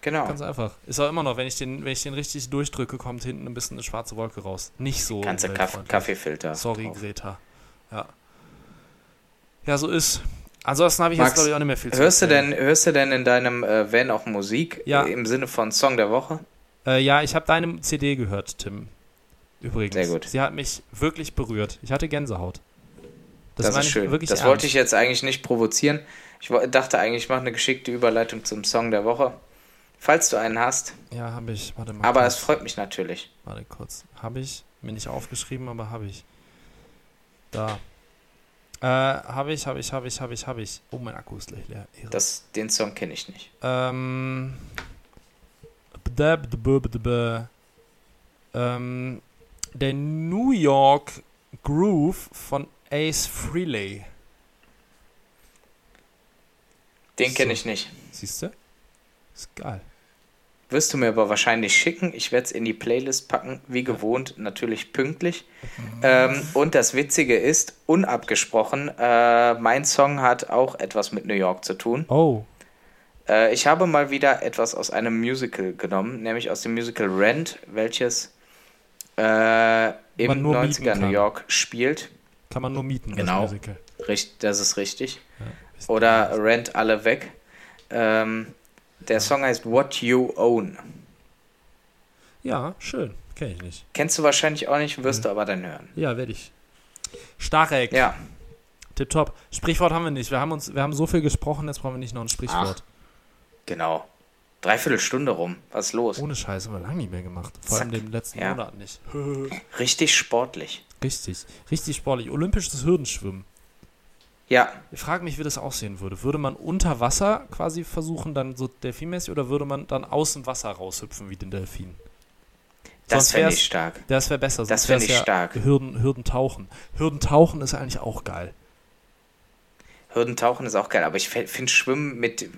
genau. Ganz einfach. Ist auch immer noch, wenn ich den, wenn ich den richtig durchdrücke, kommt hinten ein bisschen eine schwarze Wolke raus. Nicht so. Ganze Kaff. Kaffeefilter. Sorry, drauf. Greta. Ja. Ja, so ist. Ansonsten habe ich jetzt, Max, glaube ich, auch nicht mehr viel zu Hörst du, denn, hörst du denn in deinem äh, Van auch Musik Ja. äh, im Sinne von Song der Woche? Äh, ja, ich habe deine CD gehört, Tim. Übrigens. Sehr gut. Sie hat mich wirklich berührt. Ich hatte Gänsehaut. Das, meine ist schön. Das ernst. wollte ich jetzt eigentlich nicht provozieren. Ich dachte eigentlich, ich mache eine geschickte Überleitung zum Song der Woche. Falls du einen hast. Ja, habe ich. Warte mal. Aber es freut mich natürlich. Warte kurz. Habe ich. Mir nicht aufgeschrieben, aber habe ich. Da. Äh, habe ich, habe ich, habe ich, habe ich, habe ich. Oh, mein Akku ist leer. Das, den Song kenne ich nicht. Ähm. Ähm, der New York Groove von Ace Frehley. Den kenne ich nicht. Siehst du? Ist geil. Wirst du mir aber wahrscheinlich schicken. Ich werde es in die Playlist packen, wie gewohnt, natürlich pünktlich. Ähm, und das Witzige ist, unabgesprochen, äh, mein Song hat auch etwas mit New York zu tun. Oh. Äh, ich habe mal wieder etwas aus einem Musical genommen, nämlich aus dem Musical Rent, welches äh, im Man nur mieten 90er New. York spielt. Kann man nur mieten, Genau. das Musical. Richt, das ist richtig. Ist- Oder Rent alle weg. Ähm, der Song heißt What You Own. Ja, schön. Kenn ich nicht. Kennst du wahrscheinlich auch nicht, wirst du aber dann hören. Ja, werde ich. Starek. Ja, Tipptopp. Sprichwort haben wir nicht. Wir haben, uns, wir haben so viel gesprochen, jetzt brauchen wir nicht noch ein Sprichwort. genau. Dreiviertel Stunde rum. Was ist los? Ohne Scheiße haben wir lange nicht mehr gemacht. Vor allem Zack. den letzten Ja. Monat nicht. Richtig sportlich. Richtig. Richtig sportlich. Olympisches Hürdenschwimmen. Ja, Ich frage mich, wie das aussehen würde. Würde man unter Wasser quasi versuchen, dann so delfinmäßig, oder würde man dann aus dem Wasser raushüpfen wie den Delfin? das fände wär's- ich stark. Das wäre besser. Das sonst fänd wär's ich ja stark. Hürden, Hürdentauchen. Hürdentauchen ist eigentlich auch geil. Hürdentauchen ist auch geil, aber ich finde Schwimmen mit,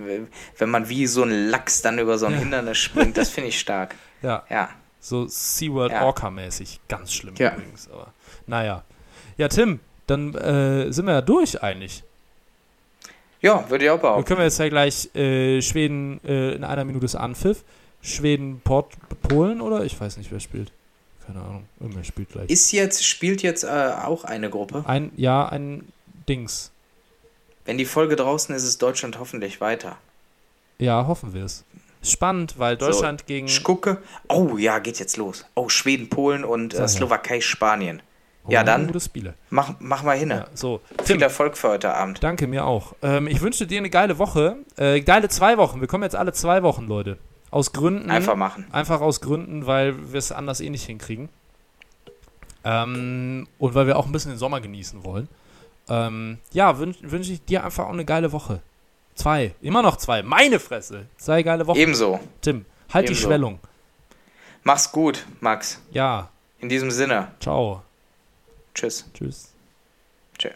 wenn man wie so ein Lachs dann über so ein Ja. Hindernis springt, das finde ich stark. Ja, Ja. So SeaWorld Ja. Orca-mäßig. Ganz schlimm Ja. übrigens. Aber naja. Ja, Tim, dann äh, sind wir ja durch eigentlich. Ja, würde ich auch Dann behaupten. können wir jetzt ja gleich äh, Schweden äh, in einer Minute ist Anpfiff. Schweden, Port, Polen oder? Ich weiß nicht, wer spielt. Keine Ahnung. Irgendwer spielt gleich. Ist jetzt, spielt jetzt äh, auch eine Gruppe. Ein, ja, ein Dings. Wenn die Folge draußen ist, ist Deutschland hoffentlich weiter. Ja, hoffen wir es. Spannend, weil Deutschland gegen. Ich gucke. Oh ja, geht jetzt los. Oh, Schweden, Polen und äh. Slowakei, Spanien. Ja, dann Gute Spiele. mach, mach mal hin. Ja, so. Viel Tim, Erfolg für heute Abend. danke mir auch. Ähm, ich wünsche dir eine geile Woche. Äh, geile zwei Wochen. Wir kommen jetzt alle zwei Wochen, Leute. Aus Gründen. Einfach machen. Einfach aus Gründen, weil wir es anders eh nicht hinkriegen. Ähm, und weil wir auch ein bisschen den Sommer genießen wollen. Ähm, ja, wünsche wünsch ich dir einfach auch eine geile Woche. Zwei. Immer noch zwei. Meine Fresse. Zwei geile Wochen. Ebenso. Tim, halt die Ebenso. Schwellung. Mach's gut, Max. Ja. In diesem Sinne. Ciao. Tschüss. Tschüss. Tschüss.